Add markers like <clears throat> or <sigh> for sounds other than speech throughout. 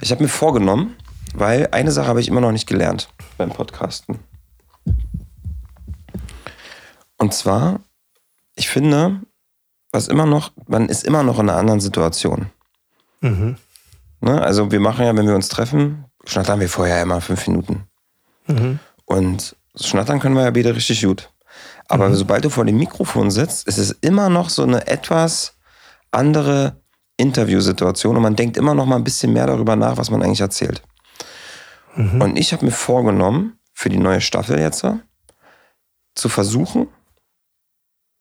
Ich habe mir vorgenommen, weil eine Sache habe ich immer noch nicht gelernt beim Podcasten. Und zwar, ich finde, was immer noch, man ist immer noch in einer anderen Situation. Mhm. Ne? Also wir machen ja, wenn wir uns treffen, schnattern wir vorher immer fünf Minuten. Mhm. Und schnattern können wir ja beide richtig gut. Aber sobald du vor dem Mikrofon sitzt, ist es immer noch so eine etwas andere Interviewsituation und man denkt immer noch mal ein bisschen mehr darüber nach, was man eigentlich erzählt. Und ich habe mir vorgenommen, für die neue Staffel jetzt, zu versuchen,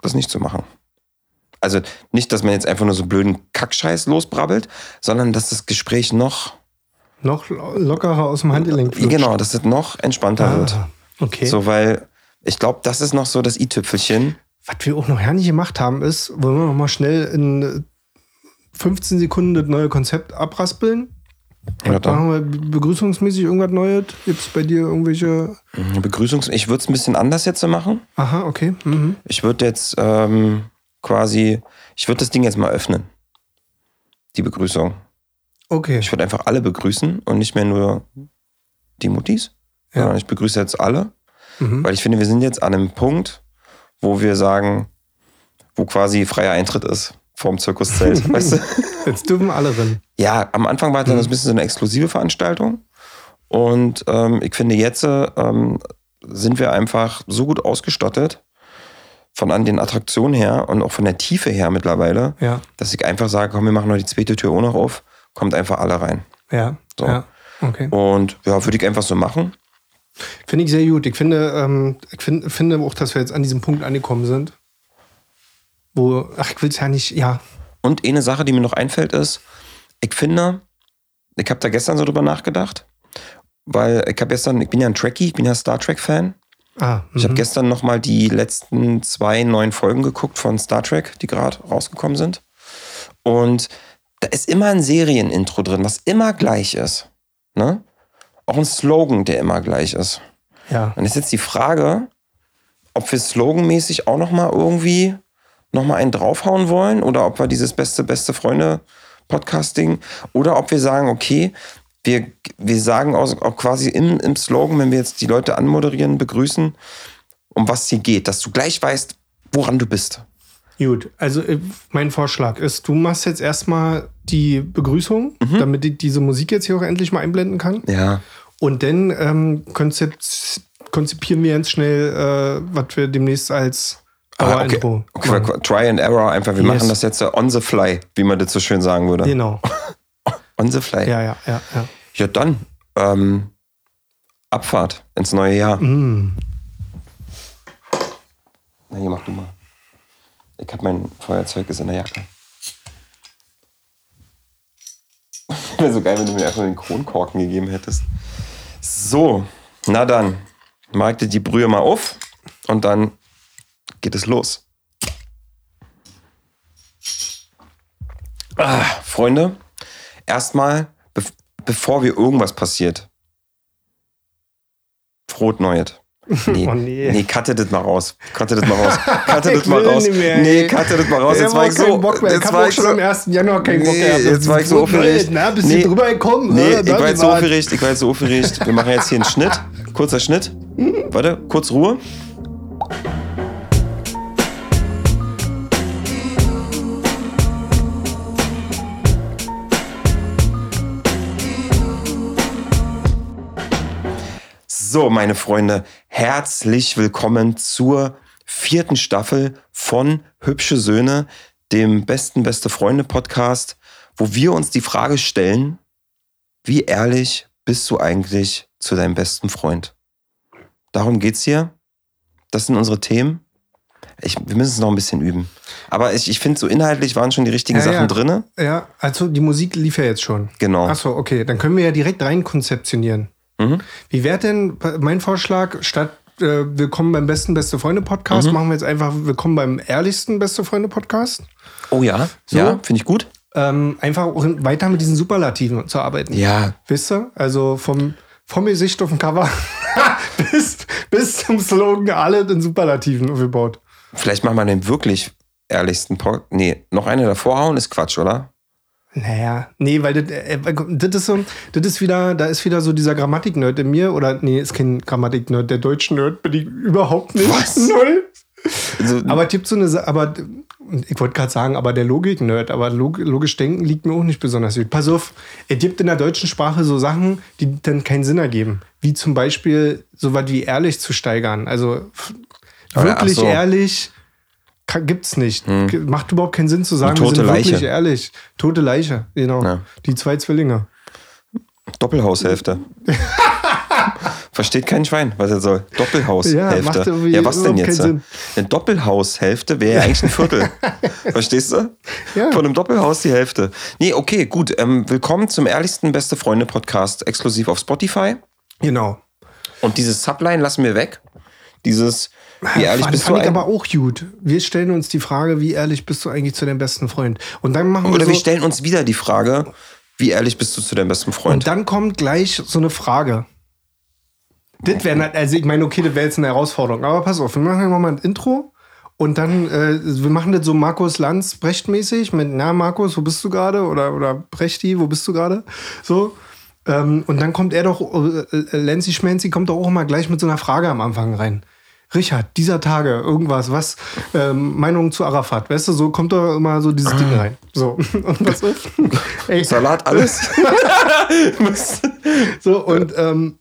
das nicht zu machen. Also nicht, dass man jetzt einfach nur so blöden Kackscheiß losbrabbelt, sondern dass das Gespräch noch, Noch lo- lockerer aus dem Handgelenk flutscht. genau, dass es noch entspannter wird. Ah, okay. So, weil ich glaube, das ist noch so das i-Tüpfelchen. Was wir auch noch gar nicht gemacht haben, ist, wollen wir noch mal schnell in 15 Sekunden das neue Konzept abraspeln? Ja, dann. Machen wir be- begrüßungsmäßig irgendwas Neues? Gibt es bei dir irgendwelche. Begrüßungs ich würde es ein bisschen anders jetzt machen. Aha, okay. Mhm. Ich würde jetzt ähm, quasi, ich würde das Ding jetzt mal öffnen. Die Begrüßung. Okay. Ich würde einfach alle begrüßen und nicht mehr nur die Muttis, Ja. sondern ich begrüße jetzt alle, Mhm. weil ich finde, wir sind jetzt an einem Punkt, wo wir sagen, wo quasi freier Eintritt ist vorm Zirkuszelt, <laughs> weißt du? Jetzt dürfen alle rein. Ja, am Anfang war das ein bisschen so eine exklusive Veranstaltung. Und ähm, ich finde, jetzt ähm, sind wir einfach so gut ausgestattet, von an den Attraktionen her und auch von der Tiefe her mittlerweile, Ja, dass ich einfach sage, komm, wir machen noch die zweite Tür auch noch auf, kommt einfach alle rein. ja, So. ja. Okay. Und ja, würde ich einfach so machen. Finde ich sehr gut. Ich finde, ähm, ich find, finde auch, dass wir jetzt an diesem Punkt angekommen sind. Wo, ach, ich will es ja nicht, ja. Und eine Sache, die mir noch einfällt, ist, ich finde, ich habe da gestern so drüber nachgedacht, weil ich habe gestern, ich bin ja ein Trekkie, ich bin ja Star Trek-Fan. Ah, Ich habe gestern noch mal die letzten zwei neuen Folgen geguckt von Star Trek, die gerade rausgekommen sind. Und da ist immer ein Serienintro drin, was immer gleich ist. Ne? Auch ein Slogan, der immer gleich ist. ja. Dann ist jetzt die Frage, ob wir sloganmäßig auch noch mal irgendwie noch mal einen draufhauen wollen oder ob wir dieses beste, beste Freunde Podcasting oder ob wir sagen, okay, wir, wir sagen auch, auch quasi im, im Slogan, wenn wir jetzt die Leute anmoderieren, begrüßen, um was hier geht, dass du gleich weißt, woran du bist. Gut, also äh, mein Vorschlag ist, du machst jetzt erstmal die Begrüßung, Mhm. damit ich diese Musik jetzt hier auch endlich mal einblenden kann. Ja. Und dann ähm, konzept, konzipieren wir ganz schnell, äh, was wir demnächst als Ah, okay. Dauerintro okay. machen. Try and error einfach. Wir Yes. machen das jetzt on the fly, wie man das so schön sagen würde. Genau. <laughs> On the fly. Ja, ja, ja, ja. Ja, dann. Ähm, Abfahrt ins neue Jahr. Mm. Na, hier mach du mal. Ich hab mein Feuerzeug ist in der Jacke. <laughs> Wäre so geil, wenn du mir einfach den Kronkorken gegeben hättest. So, na dann. Magte die Brühe mal auf und dann geht es los. Ah, Freunde, erstmal, be bevor wir irgendwas passiert. Froht Neuet. Nee, <laughs> Oh, nee. nee, cutte das mal raus. Cutte das mal raus. <laughs> Cutte das mal raus. mehr, nee, cutte das mal raus. Ich Jetzt war ich so. Bock mehr. Jetzt war ich schon so. am 1. Januar keinen Bock gehabt. jetzt war ich so aufgeregt. Na, bist Nee. du drüber gekommen? Nee, Ja, ich war jetzt so aufgeregt. Ich war jetzt so aufgeregt. Wir machen jetzt hier einen Schnitt. Kurzer Schnitt. Warte, kurz Ruhe. So, meine Freunde, herzlich willkommen zur vierten Staffel von Hübsche Söhne, dem besten Beste Freunde Podcast, wo wir uns die Frage stellen, wie ehrlich bist du eigentlich zu deinem besten Freund? Darum geht's hier. Das sind unsere Themen. Ich, wir müssen es noch ein bisschen üben. Aber ich, ich finde, so inhaltlich waren schon die richtigen Ja, Sachen ja. drinne. Ja, also die Musik lief ja jetzt schon. Genau. Achso, okay. Dann können wir ja direkt rein konzeptionieren. Mhm. Wie wäre denn mein Vorschlag, statt äh, Willkommen beim besten Beste Freunde Podcast, Mhm. machen wir jetzt einfach Willkommen beim ehrlichsten Beste Freunde Podcast? Oh ja, So? ja, finde ich gut. Ähm, einfach weiter mit diesen Superlativen zu arbeiten. Ja, Wisst ihr? Also vom, vom Gesicht auf dem Cover <laughs> bis, bis zum Slogan alle in Superlativen aufgebaut. vielleicht machen wir den wirklich ehrlichsten Podcast. Nee, noch eine davor hauen ist Quatsch, oder? Naja, nee, weil das, äh, das ist so, das ist wieder, da ist wieder so dieser Grammatik-Nerd in mir, oder nee, ist kein Grammatik-Nerd, der deutsche Nerd bin ich überhaupt nicht. Was? <laughs> Null. Also, Aber es gibt so eine, aber ich wollte gerade sagen, aber der Logik-Nerd, aber log, logisch denken liegt mir auch nicht besonders gut. Pass auf, es gibt in der deutschen Sprache so Sachen, die dann keinen Sinn ergeben. Wie zum Beispiel so was wie ehrlich zu steigern. Also Ah, wirklich so. ehrlich gibt's nicht. Ge- Macht überhaupt keinen Sinn zu sagen, tote wir sind wirklich Leiche. ehrlich. Tote Leiche, genau. Ja. Die zwei Zwillinge. Doppelhaushälfte. <laughs> Versteht kein Schwein, was er soll. Ja, Doppelhaushälfte. irgendwie Ja, was denn jetzt? Eine Doppelhaushälfte wäre ja eigentlich ein Viertel. <laughs> Verstehst du? Ja. Von einem Doppelhaus die Hälfte. Nee, okay, gut. Ähm, willkommen zum ehrlichsten Beste Freunde Podcast exklusiv auf Spotify. Genau. Und dieses Subline lassen wir weg. Dieses, wie ehrlich fand, bist fand du ich aber auch gut. Wir stellen uns die Frage, wie ehrlich bist du eigentlich zu deinem besten Freund? Und dann machen wir Oder so, wir stellen uns wieder die Frage, wie ehrlich bist du zu deinem besten Freund? Und dann kommt gleich so eine Frage. Das wäre, also ich meine, okay, das wäre jetzt eine Herausforderung. Aber pass auf, wir machen nochmal ein Intro und dann, äh, wir machen das so Markus Lanz Brecht-mäßig mit, na Markus, wo bist du gerade? Oder, oder Brechti, wo bist du gerade? So. Ähm, und dann kommt er doch, äh, äh, Lenzi Schmenzi kommt doch auch immer gleich mit so einer Frage am Anfang rein. Richard, dieser Tage, irgendwas, was, ähm, Meinung zu Arafat, weißt du, so kommt doch immer so dieses Ding rein. So, <laughs> und was ist? <laughs> Ey, Salat, alles? <laughs> so, und ähm,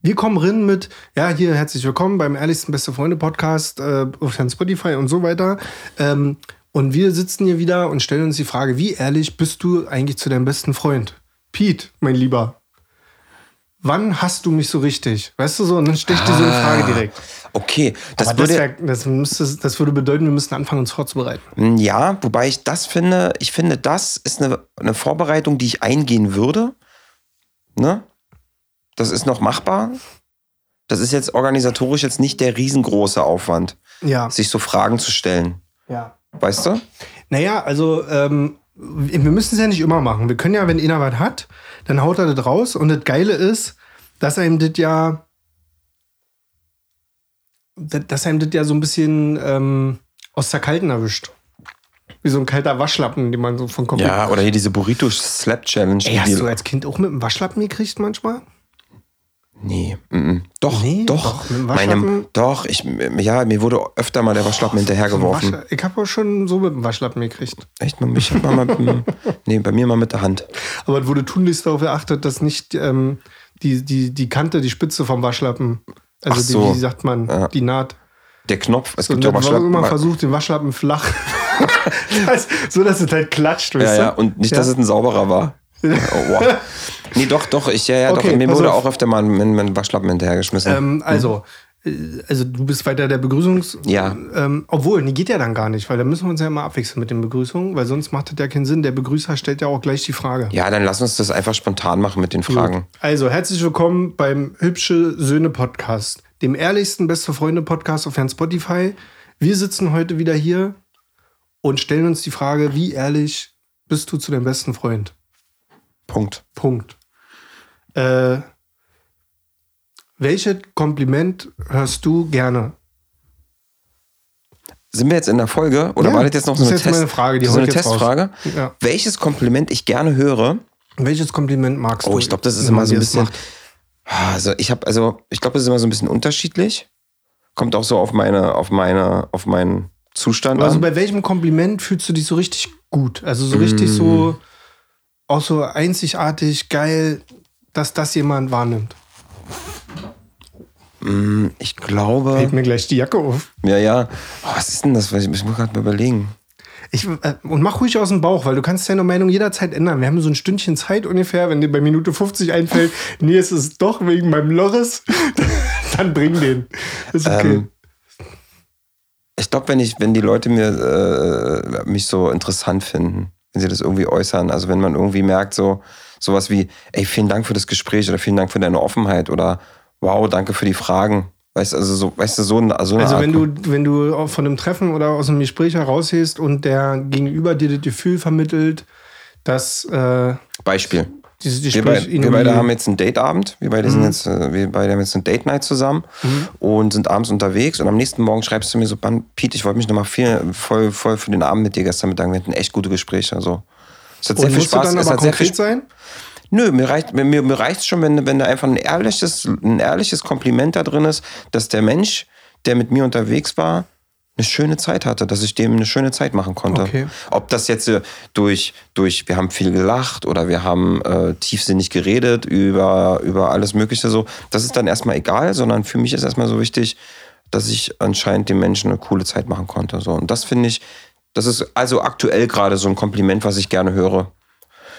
wir kommen rein mit, ja, hier herzlich willkommen beim ehrlichsten Beste Freunde Podcast äh, auf Spotify und so weiter. Ähm, und wir sitzen hier wieder und stellen uns die Frage, wie ehrlich bist du eigentlich zu deinem besten Freund? Pete, mein Lieber. Wann hast du mich so richtig? Weißt du so? Und dann stelle ich dir so eine Frage direkt. Okay, das Aber das, würde, wär, das, müsste, das würde bedeuten, wir müssen anfangen, uns vorzubereiten. Ja, wobei ich das finde, ich finde, das ist eine, eine Vorbereitung, die ich eingehen würde. Ne? Das ist noch machbar. Das ist jetzt organisatorisch jetzt nicht der riesengroße Aufwand, Ja. sich so Fragen zu stellen. ja. Weißt du? Naja, also ähm, wir müssen es ja nicht immer machen. Wir können ja, wenn einer was hat, dann haut er das raus. Und das Geile ist, dass einem das ja, dass einem das ja so ein bisschen ähm, aus der Kalten erwischt. Wie so ein kalter Waschlappen, den man so von Kopf. Ja, oder hier diese Burrito Slap Challenge. Ey, hast du als Kind auch mit dem Waschlappen gekriegt manchmal? Nee, mm, mm. doch, Nee, doch. doch, mit dem Meine, Waschlappen? doch, ich, ja, mir wurde öfter mal der Waschlappen hinterhergeworfen. Waschla- Ich habe auch schon so mit dem Waschlappen gekriegt. Echt, ich hab mal mit, <laughs> nee, bei mir mal mit der Hand. Aber es wurde tunlichst darauf geachtet, dass nicht ähm, die, die, die Kante, die Spitze vom Waschlappen, also so. die, wie sagt man, Ja. die Naht. Der Knopf, es So, gibt ja war immer Waschlappen. versucht, den Waschlappen flach. das, <laughs> <laughs> so, dass es halt klatscht, weißt Ja, du? ja, und nicht, Ja. dass es ein sauberer war. Oh, wow. <laughs> Nee, doch, doch, ich, ja, ja, Okay, doch, mir wurde auf. auch öfter mal mit mit Waschlappen hinterhergeschmissen. Ähm, also, äh, also du bist weiter der Begrüßungs... Ja. Ähm, obwohl, nee, geht ja dann gar nicht, weil da müssen wir uns ja immer abwechseln mit den Begrüßungen, weil sonst macht das ja keinen Sinn. Der Begrüßer stellt ja auch gleich die Frage. ja, dann lass uns das einfach spontan machen mit den Fragen. Also, herzlich willkommen beim Hübsche Söhne Podcast, dem ehrlichsten Beste Freunde Podcast auf Herrn Spotify. Wir sitzen heute wieder hier und stellen uns die Frage, wie ehrlich bist du zu deinem besten Freund? Punkt. Punkt. Äh, welches Kompliment hörst du gerne? Sind wir jetzt in der Folge oder Ja, war das jetzt noch so eine, ist jetzt Test Frage, die so eine. Testfrage? Ja. Welches Kompliment ich gerne höre? Welches Kompliment magst du? Oh, ich glaube, das ist immer so ein bisschen. Also ich habe, also ich glaube, das ist immer so ein bisschen unterschiedlich. Kommt auch so auf meine, auf meine, auf meinen Zustand Also an. bei welchem Kompliment fühlst du dich so richtig gut? Also so richtig Mm. so, auch so einzigartig, geil, dass das jemand wahrnimmt. Ich glaube. Hebt mir gleich die Jacke auf. Ja, ja. Oh, was ist denn das? Ich muss gerade mal überlegen. Ich, äh, und mach ruhig aus dem Bauch, weil du kannst deine Meinung jederzeit ändern. Wir haben so ein Stündchen Zeit ungefähr. Wenn dir bei Minute 50 einfällt, <laughs> nee, es ist doch wegen meinem Loris, <laughs> dann bring den. Ist okay. Ähm, ich glaube, wenn ich, wenn die Leute mir äh, mich so interessant finden, wenn sie das irgendwie äußern, also wenn man irgendwie merkt, so sowas wie, ey, vielen Dank für das Gespräch oder vielen Dank für deine Offenheit oder wow, danke für die Fragen. Weißt du, also so, weißt du, so, ein- so eine Also Art wenn du, wenn du von einem Treffen oder aus einem Gespräch herausgehst und der Gegenüber dir das Gefühl vermittelt, dass, äh, Beispiel. Dieses Wir, Gespräch wir irgendwie- beide haben jetzt einen Dateabend. Wir beide sind Mhm. jetzt, äh, wir beide haben jetzt eine Date Night zusammen und sind abends unterwegs. Und am nächsten Morgen schreibst du mir so, Pete, ich wollte mich nochmal viel, voll, voll für den Abend mit dir gestern bedanken. Wir hatten echt gute Gespräche. Also, es hat sehr und viel musst du Spaß. dann es aber sehr viel konkret sein? Nö, mir reicht mir, mir, mir reicht's schon, wenn, wenn da einfach ein ehrliches, ein ehrliches Kompliment da drin ist, dass der Mensch, der mit mir unterwegs war, eine schöne Zeit hatte, dass ich dem eine schöne Zeit machen konnte. Okay. Ob das jetzt äh, durch, durch, wir haben viel gelacht oder wir haben äh, tiefsinnig geredet über, über alles Mögliche so, das ist dann erstmal egal, sondern für mich ist erstmal so wichtig, dass ich anscheinend dem Menschen eine coole Zeit machen konnte. So. Und das finde ich, das ist also aktuell gerade so ein Kompliment, was ich gerne höre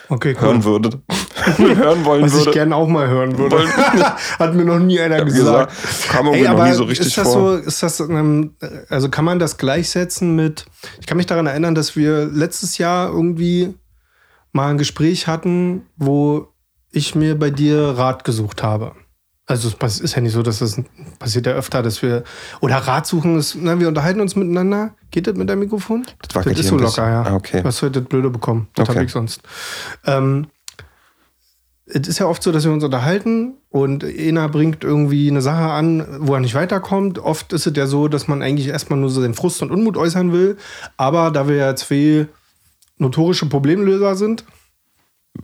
Okay, cool. hören würde. <laughs> hören wollen Was ich würde. gerne auch mal hören würde. <laughs> Hat mir noch nie einer gesagt. gesagt, kam irgendwie noch nie so richtig ist das vor. so, ist das, ähm, also kann man das gleichsetzen mit, ich kann mich daran erinnern, dass wir letztes Jahr irgendwie mal ein Gespräch hatten, wo ich mir bei dir Rat gesucht habe. Also es ist ja nicht so, dass das passiert ja öfter, dass wir, oder Rat suchen ist, na, wir unterhalten uns miteinander. Geht das mit deinem Mikrofon? Das wackelt ist hier so bisschen. locker, ja. Ah, okay. Hast heute das Blöde bekommen. Das Okay. habe ich sonst. Ähm, es ist ja oft so, dass wir uns unterhalten und einer bringt irgendwie eine Sache an, wo er nicht weiterkommt. Oft ist es ja so, dass man eigentlich erstmal nur so den Frust und Unmut äußern will. Aber da wir ja zwei notorische Problemlöser sind,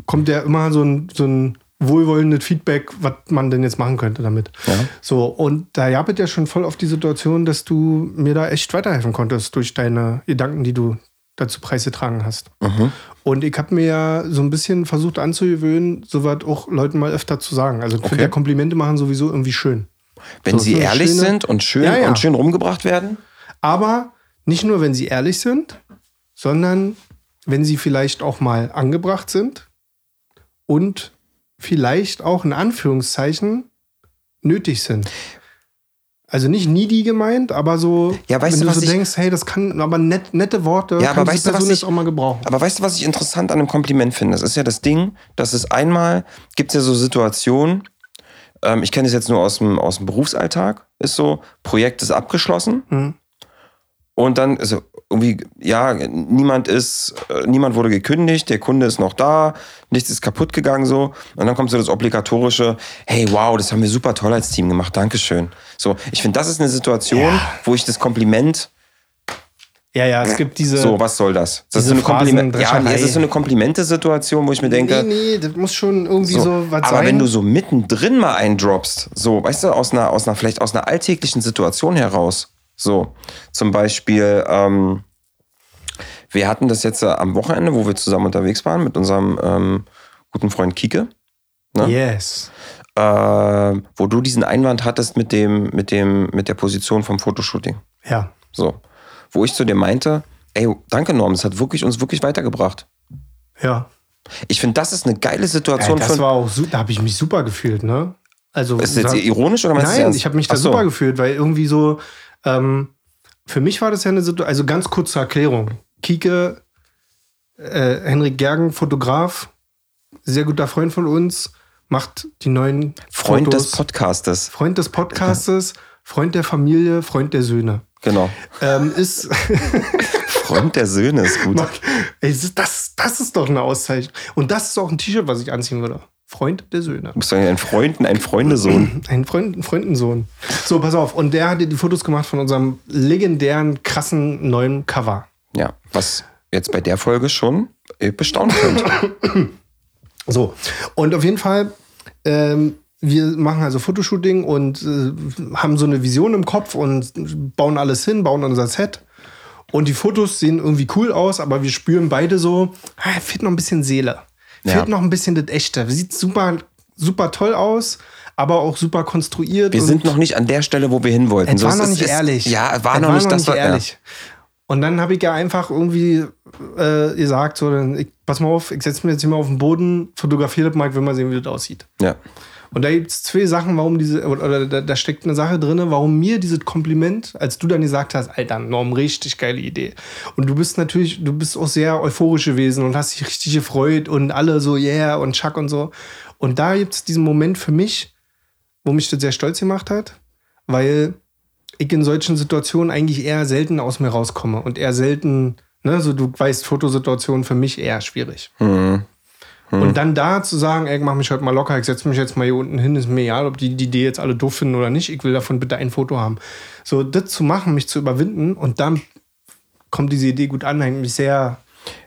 kommt ja immer so ein, so ein wohlwollendes Feedback, was man denn jetzt machen könnte damit. Ja. So, und da gab es ja schon voll auf die Situation, dass du mir da echt weiterhelfen konntest durch deine Gedanken, die du dazu preisgetragen hast. Mhm. Und ich habe mir ja so ein bisschen versucht anzugewöhnen, sowas auch Leuten mal öfter zu sagen. Also ich Okay. finde ja Komplimente machen sowieso irgendwie schön. Wenn So, sie ehrlich schöne- sind und schön, Ja, ja. und schön rumgebracht werden, Aber nicht nur, wenn sie ehrlich sind, sondern wenn sie vielleicht auch mal angebracht sind und vielleicht auch in Anführungszeichen nötig sind. Also nicht needy gemeint, aber so, Ja, weißt wenn du, was so ich- denkst, hey, das kann, aber net, nette Worte Ja, aber kann weißt du, was Person ich- jetzt auch mal gebrauchen. Aber weißt du, was ich interessant an einem Kompliment finde? Das ist ja das Ding, dass es einmal, gibt es ja so Situationen, ähm, ich kenne es jetzt nur aus dem, aus dem Berufsalltag, ist so, Projekt ist abgeschlossen Hm. und dann ist so irgendwie, ja, niemand ist, äh, niemand wurde gekündigt, der Kunde ist noch da, nichts ist kaputt gegangen so und dann kommt so das obligatorische, hey, wow, das haben wir super toll als Team gemacht, Dankeschön. So, ich finde, das ist eine Situation, Ja. wo ich das Kompliment Ja, ja, es gibt diese. so, was soll das? Das ist so eine Kompliment. Ja, nee, es ist so eine Komplimente-Situation, wo ich mir denke, nee, nee, das muss schon irgendwie so, so, was aber sein. wenn du so mittendrin mal eindroppst, so, weißt du, aus einer, aus einer, vielleicht aus einer alltäglichen Situation heraus, so, zum Beispiel, ähm, wir hatten das jetzt äh, am Wochenende, wo wir zusammen unterwegs waren mit unserem ähm, guten Freund Kike, ne? Yes. äh, wo du diesen Einwand hattest mit dem, mit dem, mit der Position vom Fotoshooting. Ja. So. Wo ich zu dir meinte, ey, danke Norm, das hat wirklich, uns wirklich weitergebracht. Ja. Ich finde, das ist eine geile Situation das für. war auch, su- da habe ich mich super gefühlt, ne? Also, Ist das jetzt ironisch oder meinst du Nein, ernst? ich habe mich da so. super gefühlt, weil irgendwie so, ähm, für mich war das ja eine Situation, also ganz kurze Erklärung. Kike, äh, Henrik Gergen, Fotograf, sehr guter Freund von uns, macht die neuen Freund Fotos. des Podcastes. Freund des Podcastes, Freund der Familie, Freund der Söhne. Genau. Ähm, ist, <laughs> <laughs> Freund der Söhne ist gut. Ey, das, das ist doch eine Auszeichnung. Und das ist auch ein T-Shirt, was ich anziehen würde. Freund der Söhne. Du bist doch ein Freund, ein Freundesohn. <clears throat> Ein Freund, ein Freundensohn. So, pass auf. Und der hatte die Fotos gemacht von unserem legendären, krassen neuen Cover. Ja, was jetzt bei der Folge schon äh, bestaunen könnte. <clears throat> So. Und auf jeden Fall, ähm, wir machen also Fotoshooting und äh, haben so eine Vision im Kopf und bauen alles hin, bauen unser Set. Und die Fotos sehen irgendwie cool aus, aber wir spüren beide so, ah, fehlt noch ein bisschen Seele. Ja. Fehlt noch ein bisschen das Echte. Sieht super, super toll aus, aber auch super konstruiert. Wir sind noch nicht an der Stelle, wo wir hin wollten. Es war noch nicht ehrlich. Ja, war Es noch nicht das, was- ehrlich. Und dann habe ich ja einfach irgendwie äh, gesagt, so, dann, ich, pass mal auf, ich setze mich jetzt hier mal auf den Boden, fotografiere das mal, ich will mal sehen, wie das aussieht. Ja. Und da gibt es zwei Sachen, warum diese, oder, oder da, da steckt eine Sache drin, warum mir dieses Kompliment, als du dann gesagt hast, Alter, Norm, richtig geile Idee. Und du bist natürlich, du bist auch sehr euphorisch gewesen und hast dich richtig gefreut und alle so, yeah, und Chuck und so. Und da gibt es diesen Moment für mich, wo mich das sehr stolz gemacht hat, weil ich in solchen Situationen eigentlich eher selten aus mir rauskomme und eher selten, ne, so du weißt, Fotosituationen für mich eher schwierig. Mhm. Und dann da zu sagen, ey, mach mich heute mal locker, ich setze mich jetzt mal hier unten hin, ist mir egal, ob die die Idee jetzt alle doof finden oder nicht, ich will davon bitte ein Foto haben. So, das zu machen, mich zu überwinden und dann kommt diese Idee gut an, eigentlich sehr,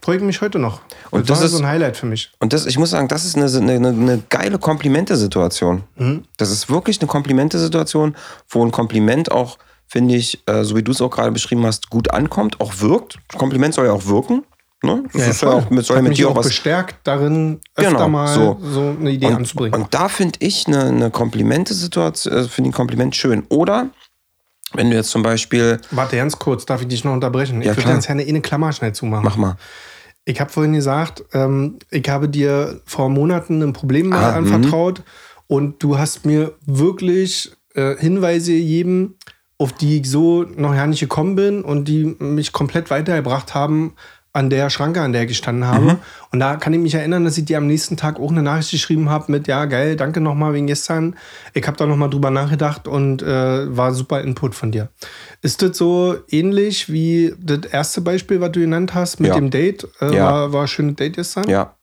freue ich mich heute noch. Und das war ist- so ein Highlight für mich. Und das, ich muss sagen, das ist eine, eine, eine- eine geile Komplimente-Situation. Mhm. Das ist wirklich eine Komplimente-Situation, wo ein Kompliment auch, finde ich, äh, so wie du es auch gerade beschrieben hast, gut ankommt, auch wirkt. Kompliment soll ja auch wirken. Ne? Das ist ja auch, mit, soll ja mit dir auch was bestärkt darin, öfter Genau, mal so. so. eine Idee und, anzubringen. Und da finde ich eine, eine Komplimente-Situation, äh, finde ich ein Kompliment schön. Oder wenn du jetzt zum Beispiel, Warte, ganz kurz, darf ich dich noch unterbrechen? Ich Ja, würde klar. ganz gerne eh eine Klammer schnell zumachen. mach mal, Ich habe vorhin gesagt, ähm, ich habe dir vor Monaten ein Problem mal Ah, anvertraut und du hast mir wirklich äh, Hinweise gegeben, auf die ich so noch gar nicht gekommen bin und die mich komplett weitergebracht haben an der Schranke, an der ich gestanden habe. Mhm. Und da kann ich mich erinnern, dass ich dir am nächsten Tag auch eine Nachricht geschrieben habe mit, ja, geil, danke nochmal wegen gestern. Ich habe da nochmal drüber nachgedacht und äh, war super Input von dir. Ist das so ähnlich wie das erste Beispiel, was du genannt hast mit Ja. dem Date? Äh, Ja. war, war ein schönes Date gestern? ja.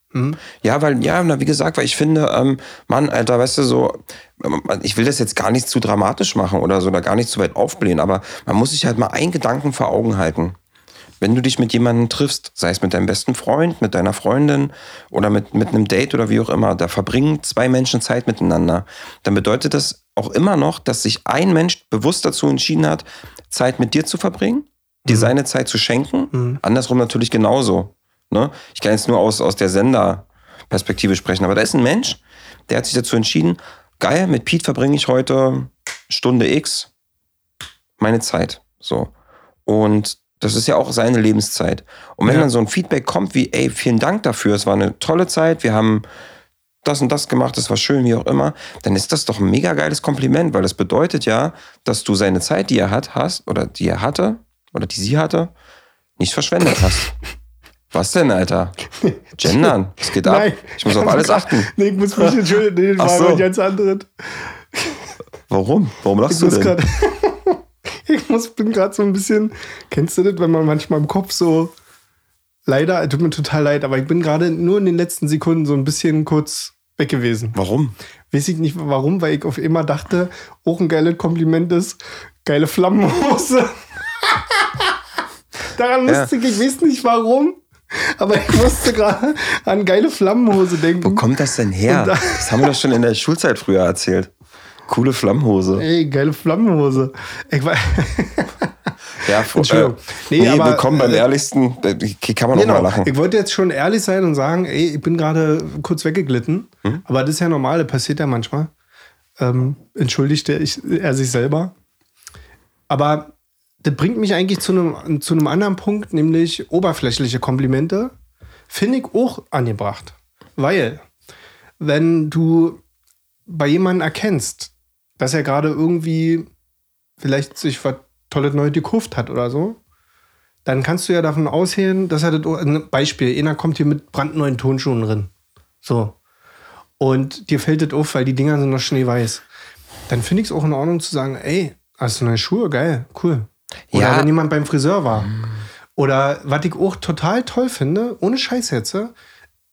Ja, weil, ja, na, wie gesagt, weil ich finde, ähm, Mann, Alter, weißt du, so, ich will das jetzt gar nicht zu dramatisch machen oder so, oder gar nicht zu weit aufblähen, aber man muss sich halt mal einen Gedanken vor Augen halten. Wenn du dich mit jemandem triffst, sei es mit deinem besten Freund, mit deiner Freundin oder mit, mit einem Date oder wie auch immer, da verbringen zwei Menschen Zeit miteinander, dann bedeutet das auch immer noch, dass sich ein Mensch bewusst dazu entschieden hat, Zeit mit dir zu verbringen, dir seine Zeit zu schenken. Andersrum natürlich genauso. Ne? Ich kann jetzt nur aus, aus der Senderperspektive sprechen, aber da ist ein Mensch, der hat sich dazu entschieden, geil, mit Pete verbringe ich heute Stunde X meine Zeit. So. Und das ist ja auch seine Lebenszeit. Und wenn Ja. dann so ein Feedback kommt wie, ey, vielen Dank dafür, es war eine tolle Zeit, wir haben das und das gemacht, das war schön, wie auch immer, dann ist das doch ein mega geiles Kompliment, weil das bedeutet ja, dass du seine Zeit, die er hat, hast, oder die er hatte, oder die sie hatte, nicht verschwendet hast. <laughs> Was denn, Alter? Gendern. Es geht ab. Nein. Ich muss auf alles <laughs> achten. Nee, ich muss mich entschuldigen. Nee, das Ach war so. ganz anderes. Warum? Warum Ich lachst du muss denn? Ich muss, bin gerade so ein bisschen. Kennst du das, wenn man manchmal im Kopf so. Leider, tut mir total leid, aber ich bin gerade nur in den letzten Sekunden so ein bisschen kurz weg gewesen. Warum? Weiß ich nicht warum, weil ich auf immer dachte, auch ein geiles Kompliment ist, geile Flammenhose. <laughs> Daran Ja. musste ich, ich weiß nicht warum, aber ich musste gerade an geile Flammenhose denken. Wo kommt das denn her? Da- Das haben wir doch schon in der Schulzeit früher erzählt. Coole Flammhose. Ey, geile Flammenhose. Ich war, <laughs> Ja, Entschuldigung. Äh, Nee, nee, aber, willkommen beim äh, ehrlichsten. Kann man auch genau. mal lachen. Ich wollte jetzt schon ehrlich sein und sagen, ey, ich bin gerade kurz weggeglitten. Hm? Aber das ist ja normal, das passiert ja manchmal. Ähm, entschuldigte ich, er sich selber. Aber das bringt mich eigentlich zu einem, zu einem anderen Punkt, nämlich oberflächliche Komplimente. Finde ich auch angebracht. Weil, wenn du bei jemandem erkennst, dass er gerade irgendwie vielleicht sich was Tolles Neues gekauft hat oder so, dann kannst du ja davon ausgehen, dass er das, ein Beispiel, einer kommt hier mit brandneuen Tonschuhen drin. So. Und dir fällt das auf, weil die Dinger sind noch schneeweiß. Dann finde ich es auch in Ordnung zu sagen, ey, hast du neue Schuhe? Geil, cool. Oder Ja. wenn jemand beim Friseur war. Oder was ich auch total toll finde, ohne Scheiß jetzt,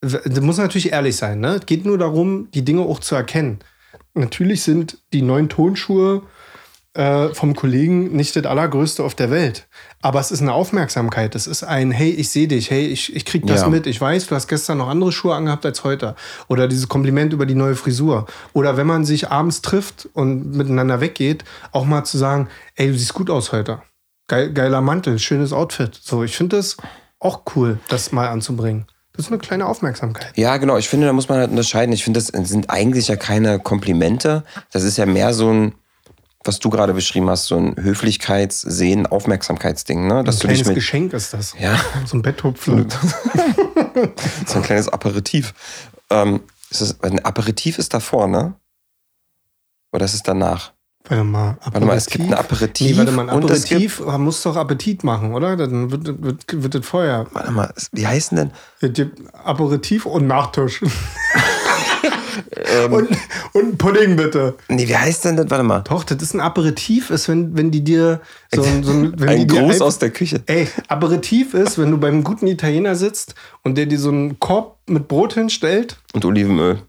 das muss natürlich ehrlich sein, ne? Es geht nur darum, die Dinge auch zu erkennen. Natürlich sind die neuen Tonschuhe äh, vom Kollegen nicht das allergrößte auf der Welt. Aber es ist eine Aufmerksamkeit. Es ist ein, hey, ich sehe dich, hey, ich, ich krieg das Ja. mit. Ich weiß, du hast gestern noch andere Schuhe angehabt als heute. Oder dieses Kompliment über die neue Frisur. Oder wenn man sich abends trifft und miteinander weggeht, auch mal zu sagen, ey, du siehst gut aus heute. Geil, geiler Mantel, schönes Outfit. So, ich finde das auch cool, das mal anzubringen. Das ist eine kleine Aufmerksamkeit. Ja, genau. Ich finde, da muss man halt unterscheiden. Ich finde, das sind eigentlich ja keine Komplimente. Das ist ja mehr so ein, was du gerade beschrieben hast, so ein Höflichkeits-, Sehen-, Aufmerksamkeitsding, ne? Dass Ein kleines mit, Geschenk ist das. ja, So ein Betthupfler. <laughs> so ein kleines Aperitif. Ähm, ist das, ein Aperitif ist davor, ne? Oder ist es danach? Warte mal, Warte mal, es gibt ein Aperitif. Nee, warte mal, ein und Aperitif man muss doch Appetit machen, oder? Dann wird, wird, wird das vorher. warte mal, wie heißen denn? Aperitif und Nachtisch. <laughs> und, und ein Pudding bitte. Nee, wie heißt denn das? Warte mal. Doch, das ist ein Aperitif, ist, wenn, wenn die dir so, ein- so <laughs> wenn die Ein dir Gruß einfach- aus der Küche. Ey, Aperitif ist, wenn du beim guten Italiener sitzt und der dir so einen Korb mit Brot hinstellt. Und Olivenöl.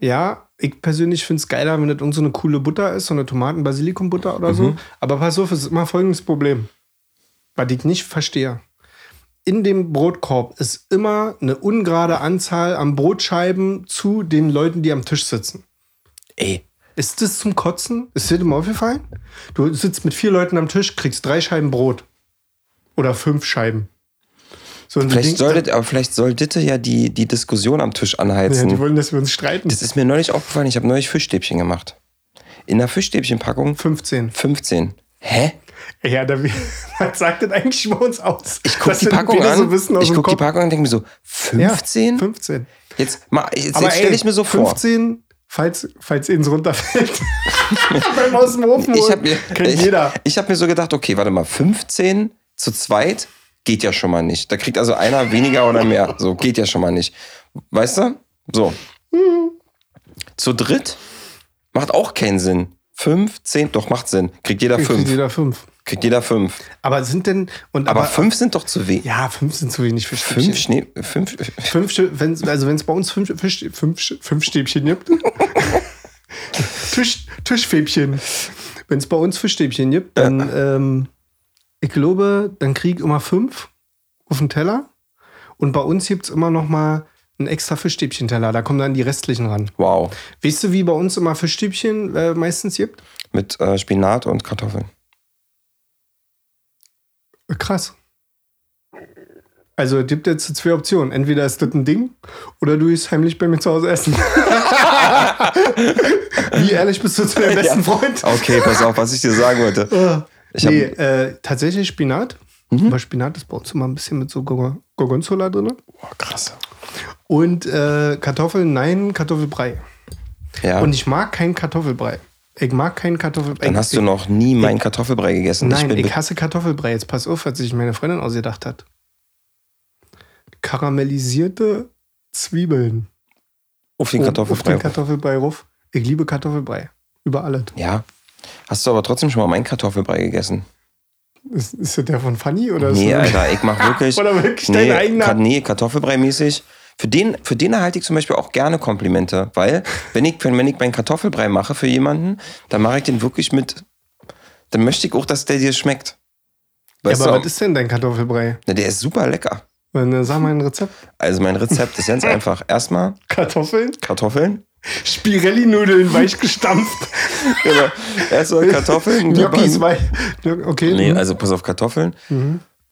Ja, ich persönlich finde es geiler, wenn das irgend so eine coole Butter ist, so eine Tomaten-Basilikum-Butter oder so. Aber pass auf, es ist immer folgendes Problem, was ich nicht verstehe. In dem Brotkorb ist immer eine ungerade Anzahl an Brotscheiben zu den Leuten, die am Tisch sitzen. Ey, Ist das zum Kotzen? Ist dir das mal aufgefallen? Du sitzt mit vier Leuten am Tisch, kriegst drei Scheiben Brot. Oder fünf Scheiben. So, vielleicht denkst soll dann- das, aber vielleicht soll das ja die, die Diskussion am Tisch ja, anheizen. die wollen, dass wir uns streiten. das ist mir neulich aufgefallen, ich habe neulich Fischstäbchen gemacht. In der Fischstäbchenpackung 15. 15. Hä? Ja, da, <laughs> was sagt das eigentlich bei uns aus? Ich guck die Packung an. So wissen ich dem guck die. Packung an und denke mir so, Ja, 15? 15. Jetzt, mal- jetzt, jetzt stelle ich mir so vor. 15, falls, falls ihnen runterfällt. <laughs> Beim aus dem Ofen Ich habe mir, Kennt ich, jeder. ich hab mir so gedacht, okay, warte mal, 15 zu zweit geht ja schon mal nicht. Da kriegt also einer weniger oder mehr. So, geht ja schon mal nicht. Weißt du? So. Zu dritt macht auch keinen Sinn. 15, doch macht Sinn. Kriegt jeder Kriegt fünf. jeder fünf. Kriegt jeder fünf. Aber sind denn. Und Aber aber, fünf sind doch zu wenig. Ja, fünf sind zu wenig für Stäbchen. Fünf Schnee, fünf, Fünf, Stö- wenn's, also wenn es bei uns fünf, fünf, fünf, fünf Stäbchen gibt. <laughs> Tisch, Tischfäbchen. Wenn es bei uns Fischstäbchen gibt, dann, ähm, ich glaube, dann krieg ich immer fünf auf den Teller. Und bei uns gibt es immer noch mal einen extra Fischstäbchen-Teller. Da kommen dann die restlichen ran. Wow. Weißt du, wie bei uns immer Fischstäbchen äh, meistens gibt? Mit äh, Spinat und Kartoffeln. Krass. Also es gibt jetzt zwei Optionen. Entweder ist das ein Ding oder du isst heimlich bei mir zu Hause essen. <laughs> Wie ehrlich bist du zu deinem besten Freund? Okay, pass auf, was ich dir sagen wollte. Ich nee, äh, tatsächlich Spinat. Aber Spinat ist bei uns immer ein bisschen mit so Gor- Gorgonzola drin. Boah, krass. Und äh, Kartoffeln, nein, Kartoffelbrei. Ja. Und ich mag keinen Kartoffelbrei. Ich mag keinen Kartoffelbrei. Dann hast du noch nie meinen Kartoffelbrei gegessen. Nein, bin ich, hasse Kartoffelbrei. Jetzt pass auf, was sich meine Freundin ausgedacht hat. Karamellisierte Zwiebeln. auf den Auf Kartoffelbrei. den Kartoffelbrei ruf. Ich liebe Kartoffelbrei. Über alles. ja. Hast du aber trotzdem schon mal meinen Kartoffelbrei gegessen? Ist, ist das der von Fanny? Oder Nee, Alter, ich mach <laughs> wirklich. Oder wirklich nee, dein eigener? Ka nee, Kartoffelbrei-mäßig. Für den, für den erhalte ich zum Beispiel auch gerne Komplimente, weil wenn ich, wenn ich meinen Kartoffelbrei mache für jemanden, dann mache ich den wirklich mit. Dann möchte ich auch, dass der dir schmeckt. Ja, Weißt aber du? was ist denn dein Kartoffelbrei? Na, der ist super lecker. Dann, äh, Sag mal ein Rezept. Also mein Rezept ist ganz <laughs> einfach. Erstmal Kartoffeln? Kartoffeln. Spirelli-Nudeln weich gestampft. Genau. Erstmal Kartoffeln. <laughs> Gnocchis weich. Okay. Nee, mhm. also pass auf Kartoffeln.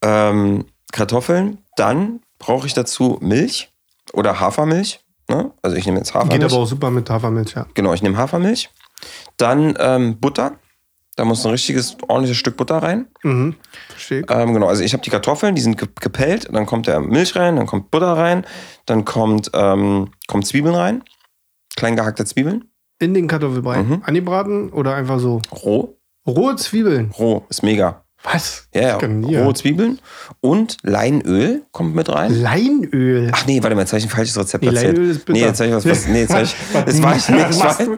Ähm, Kartoffeln. Dann brauche ich dazu Milch oder Hafermilch. Ne? Also ich nehme jetzt Hafermilch. Geht aber auch super mit Hafermilch, ja. Genau, ich nehme Hafermilch. Dann ähm, Butter. Da muss ein richtiges, ordentliches Stück Butter rein. Mhm. Verstehe. Ähm, genau, also ich habe die Kartoffeln, die sind ge- gepellt. Dann kommt der Milch rein, dann kommt Butter rein, dann kommt, ähm, kommt Zwiebeln rein. Klein gehackte Zwiebeln. In den Kartoffelbrei. Mhm. Angebraten oder einfach so? Roh. Rohe Zwiebeln. Roh, ist mega. Was? Ja, ja. Rohe Zwiebeln. Und Leinöl kommt mit rein. Leinöl. Ach nee, warte mal, jetzt habe ich ein falsches Rezept Nee, erzählt. Leinöl ist bitter. Nee, jetzt habe ich was, was nee, jetzt habe ich, <laughs> Was jetzt war ich nicht, ich machst du?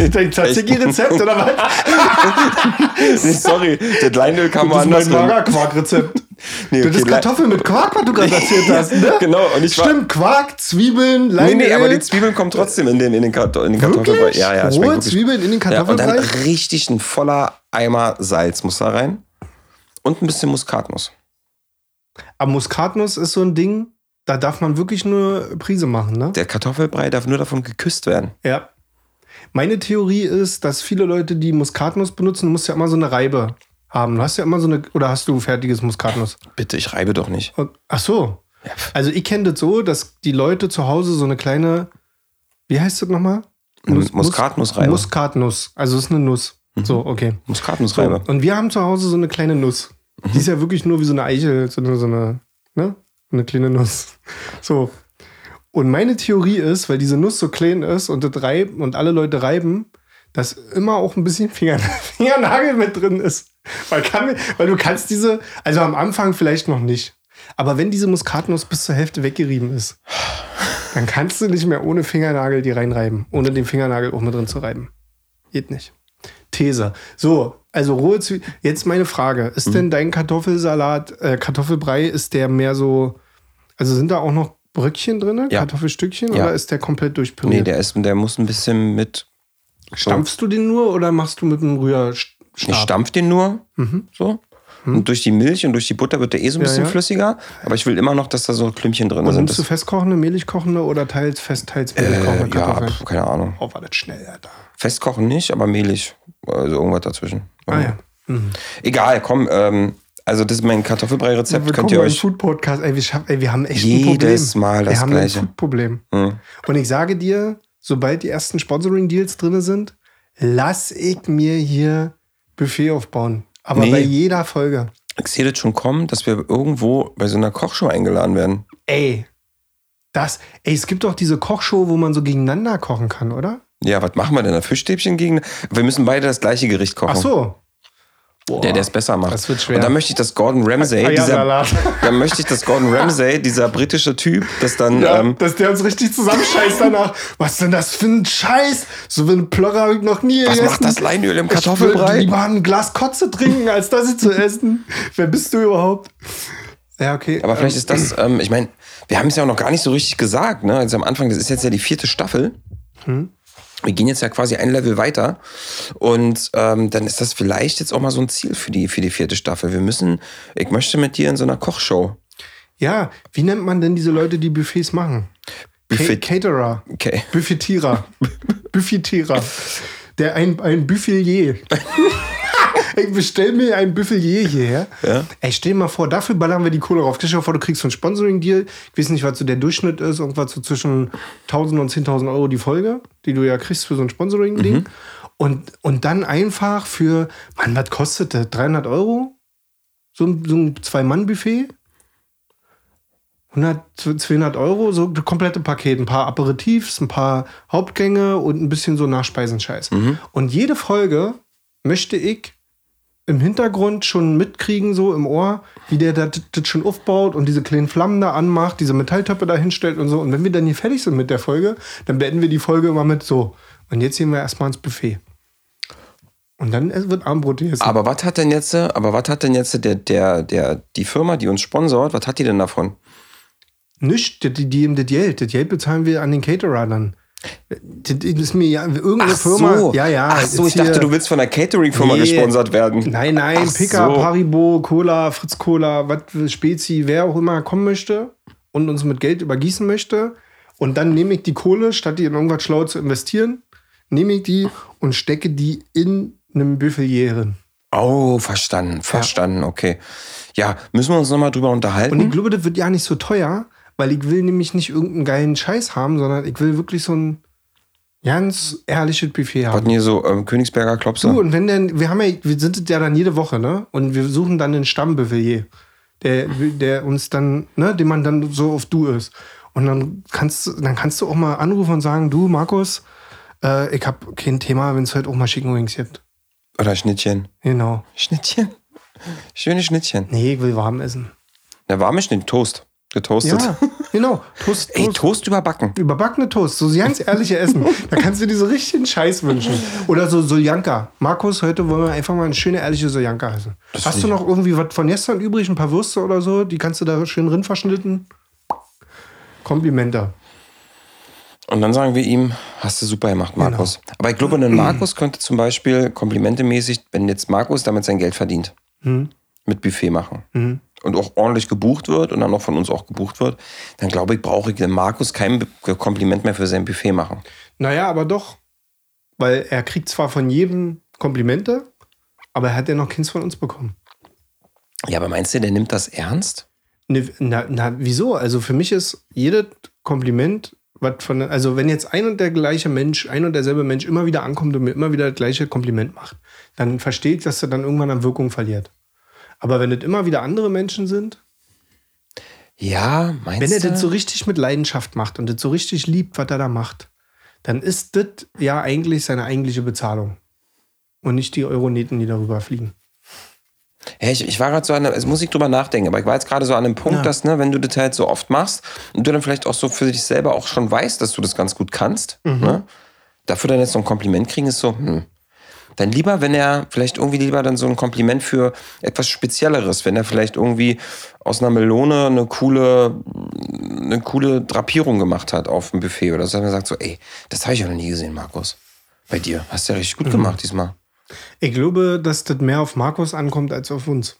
Du dein <laughs> Tzatziki-Rezept oder was? <laughs> nee, sorry, das Leinöl kam Das ist mein. Magerquark-Rezept. Nee, Das okay, Kartoffeln mit Quark, was du gerade <laughs> erzählt hast, ne? Genau, und ich war, Stimmt, Quark, Zwiebeln, nee, Leinöl. nee, aber die Zwiebeln kommen trotzdem in den, in den, Karto in den Kartoffelbrei. Wirklich? Ja, ja, Rohe. Zwiebeln in den Ja, und dann Kartoffelbrei? richtig ein voller Eimer Salz muss da rein. Und ein bisschen Muskatnuss. Aber Muskatnuss ist so ein Ding, da darf man wirklich nur Prise machen, ne? Der Kartoffelbrei darf nur davon geküsst werden. Ja. Meine Theorie ist, dass viele Leute, die Muskatnuss benutzen, du musst ja immer so eine Reibe haben. Du hast ja immer so eine, oder hast du fertiges Muskatnuss? Bitte, ich reibe doch nicht. Und, ach so. Also ich kenne das so, dass die Leute zu Hause so eine kleine, wie heißt das nochmal? Mus- Muskatnussreibe. Muskatnuss. Also es ist eine Nuss. So, okay. So, Muskatnussreibe. und wir haben zu Hause so eine kleine Nuss. Die ist ja wirklich nur wie so eine Eichel, so eine, so eine, ne? Eine kleine Nuss. <laughs> So. Und meine Theorie ist, weil diese Nuss so klein ist und das reiben und alle Leute reiben, dass immer auch ein bisschen Finger, <laughs> Fingernagel mit drin ist. Weil, kann, weil du kannst diese, also am Anfang vielleicht noch nicht. Aber wenn diese Muskatnuss bis zur Hälfte weggerieben ist, Dann kannst du nicht mehr ohne Fingernagel die reinreiben. Ohne den Fingernagel auch mit drin zu reiben. Geht nicht. These. So, also rohe Zwiebeln. Jetzt meine Frage. Ist Mhm. denn dein Kartoffelsalat, äh, Kartoffelbrei, ist der mehr so. Also sind da auch noch Bröckchen drin? Ja. Kartoffelstückchen? Ja. Oder ist der komplett Nee, durchpüriert? der, ist, der muss ein bisschen mit. Stampfst du den nur oder machst du mit einem Rührstab? Ich stampf den nur. So. Und durch die Milch und durch die Butter wird der eh so ein Mhm. Ja, bisschen ja. flüssiger. Aber ich will immer noch, dass da so Klümpchen drin Und sind. nimmst du festkochende, mehlig kochende oder teils fest, teils mehlig kochende äh, ja, Kartoffeln? pf, keine Ahnung. Oh, war das schnell, Alter. Festkochen nicht, aber mehlig. Also irgendwas dazwischen. Ah ja. Mhm. Egal, komm. Ähm, also das ist mein Kartoffelbrei-Rezept. Könnt Willkommen ihr euch. Food Podcast. Ey, wir, schaff, ey, wir haben echt ein Jedes Problem. Mal das wir haben Gleiche. ein Food-Problem. Hm. Und ich sage dir, sobald die ersten Sponsoring-Deals drin sind, lass ich mir hier Buffet aufbauen. Aber Nee. bei jeder Folge. Ich sehe das schon kommen, dass wir irgendwo bei so einer Kochshow eingeladen werden. Ey, das, ey, es gibt doch diese Kochshow, wo man so gegeneinander kochen kann, oder? Ja, was machen wir denn? Ein Fischstäbchen gegen. Wir müssen beide das gleiche Gericht kochen. Ach so. Boah. Der, der es besser macht. Das wird schwer. Und dann möchte ich, dass Gordon Ramsay, <laughs> dieser, <laughs> dann möchte ich, dass Gordon Ramsay, dieser britische Typ, das dann, Ja, ähm, dass der uns richtig zusammenscheißt danach. Was denn das für ein Scheiß? So einen Plörrer habe ich noch nie was gegessen. macht das Leinöl im Ich würde Kartoffelbrei? lieber ein Glas Kotze trinken, als das zu essen. Wer bist du überhaupt? Ja, okay. Aber vielleicht Ähm, ist das, ähm, ich meine, wir haben es ja auch noch gar nicht so richtig gesagt, ne? Also am Anfang, das ist jetzt ja die vierte Staffel. Hm. Wir gehen jetzt ja quasi ein Level weiter. Und ähm, dann ist das vielleicht jetzt auch mal so ein Ziel für die, für die vierte Staffel. Wir müssen, ich möchte mit dir in so einer Kochshow. Ja, wie nennt man denn diese Leute, die Buffets machen? Buffet- Ca- Caterer. Okay. Buffetierer. <laughs> Buffetierer. Der ein, ein Buffelier. <laughs> ich bestell mir ein Buffelier hierher. Ja. Ey, stell dir mal vor, dafür ballern wir die Kohle rauf. Stell dir vor, du kriegst so einen Sponsoring-Deal. Ich weiß nicht, was so der Durchschnitt ist. Irgendwas so zwischen 1000 und 10.000 Euro die Folge, die du ja kriegst für so ein Sponsoring-Ding. Mhm. Und, und dann einfach für, Mann, was kostet das? 300 Euro? So ein, so ein Zwei-Mann-Buffet? 100, 200 Euro, so das komplette Paket. Ein paar Aperitifs, ein paar Hauptgänge und ein bisschen so Nachspeisenscheiß. Und jede Folge möchte ich im Hintergrund schon mitkriegen, so im Ohr, wie der das, schon aufbaut und diese kleinen Flammen da anmacht, diese Metalltöpfe da hinstellt und so. Und wenn wir dann hier fertig sind mit der Folge, dann beenden wir die Folge immer mit so. Und jetzt gehen wir erstmal ins Buffet. Und dann wird Abendbrot gegessen. Aber was hat denn jetzt, aber was hat denn jetzt der, der, der, die Firma, die uns sponsort, was hat die denn davon? Nicht, die, die geben das Geld. Das Geld bezahlen wir an den Caterer dann. Das ist mir ja irgendeine Firma. Ja, ja. Ach so, ich dachte, du willst von einer Catering-Firma Nee. gesponsert werden. Nein, nein, Ach Pika, so. Paribo, Cola, Fritz Cola, was Spezi, wer auch immer kommen möchte und uns mit Geld übergießen möchte. Und dann nehme ich die Kohle, statt die in irgendwas schlau zu investieren, nehme ich die und stecke die in einem Buffelier drin. Oh, verstanden, verstanden, okay. Ja, müssen wir uns nochmal drüber unterhalten? Und ich glaube, das wird ja nicht so teuer, weil ich will nämlich nicht irgendeinen geilen Scheiß haben, sondern ich will wirklich so ein ganz ehrliches Buffet haben. Hatten hier so ähm, Königsberger Klopse? Du, und wenn denn, wir haben ja, wir sind ja dann jede Woche, ne? Und wir suchen dann den Stammbuffelier, der, der uns dann, ne, dem man dann so auf du ist. Und dann kannst du, dann kannst du auch mal anrufen und sagen, du, Markus, äh, ich habe kein Thema, wenn es heute auch mal Chicken Wings gibt. Oder Schnittchen? Genau. Schnittchen? Schöne Schnittchen. Nee, ich will warm essen. Der warme Schnitt, Toast. Getoastet. Ja, genau. Toast, Ey, Toast. Toast überbacken. Überbackene Toast, so ganz ehrliche Essen. Da kannst du dir so richtigen Scheiß wünschen. Oder so Soljanka. Markus, heute wollen wir einfach mal eine schöne, ehrliche Soljanka essen. Hast du noch irgendwie was von gestern übrig, ein paar Würste oder so? Die kannst du da schön drin verschnitten? Komplimente. Und dann sagen wir ihm, hast du super gemacht, Markus. Genau. Aber ich glaube, ein Markus könnte zum Beispiel komplimentemäßig, wenn jetzt Markus damit sein Geld verdient, Mhm. mit Buffet machen. Und auch ordentlich gebucht wird und dann auch von uns auch gebucht wird, dann glaube ich, brauche ich dem Markus kein Kompliment mehr für sein Buffet machen. Naja, aber doch. Weil er kriegt zwar von jedem Komplimente, aber er hat ja noch keins von uns bekommen. Ja, aber meinst du, der nimmt das ernst? Ne, na, na, wieso? Also für mich ist jedes Kompliment, was von, also wenn jetzt ein und der gleiche Mensch, ein und derselbe Mensch immer wieder ankommt und mir immer wieder das gleiche Kompliment macht, dann verstehe ich, dass er dann irgendwann an Wirkung verliert. Aber wenn es immer wieder andere Menschen sind, Ja, meinst wenn er du? das so richtig mit Leidenschaft macht und das so richtig liebt, was er da macht, dann ist das ja eigentlich seine eigentliche Bezahlung. Und nicht die Euroneten, die darüber fliegen. Ja, ich, ich war gerade so an, der- jetzt muss ich drüber nachdenken, aber ich war jetzt gerade so an dem Punkt, Ja. dass, ne, wenn du das halt so oft machst und du dann vielleicht auch so für dich selber auch schon weißt, dass du das ganz gut kannst, Mhm. ne, dafür dann jetzt so ein Kompliment kriegen, ist so, hm. Dann lieber, wenn er vielleicht irgendwie lieber dann so ein Kompliment für etwas Spezielleres, wenn er vielleicht irgendwie aus einer Melone eine coole, eine coole Drapierung gemacht hat auf dem Buffet oder so, dann sagt so, ey, das habe ich ja noch nie gesehen, Markus. Bei dir. Hast du ja richtig gut Mhm. gemacht diesmal. Ich glaube, dass das mehr auf Markus ankommt als auf uns.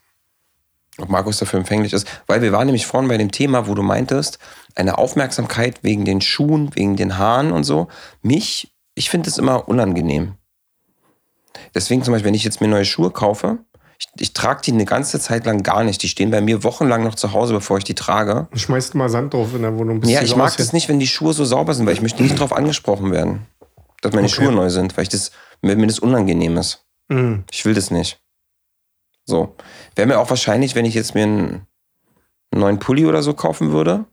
ob Markus dafür empfänglich ist. Weil wir waren nämlich vorhin bei dem Thema, wo du meintest, eine Aufmerksamkeit wegen den Schuhen, wegen den Haaren und so. Mich, ich finde es immer unangenehm. Deswegen zum Beispiel, wenn ich jetzt mir neue Schuhe kaufe, ich, ich trage die eine ganze Zeit lang gar nicht. Die stehen bei mir wochenlang noch zu Hause, bevor ich die trage. Du schmeißt mal Sand drauf in der Wohnung. bis Ja, ich mag das nicht, wenn die Schuhe so sauber sind, weil ich möchte nicht darauf angesprochen werden, dass meine Okay. Schuhe neu sind, weil ich das, mir, mir das unangenehm ist. Mhm. Ich will das nicht. So. Wäre mir auch wahrscheinlich, wenn ich jetzt mir einen, einen neuen Pulli oder so kaufen würde.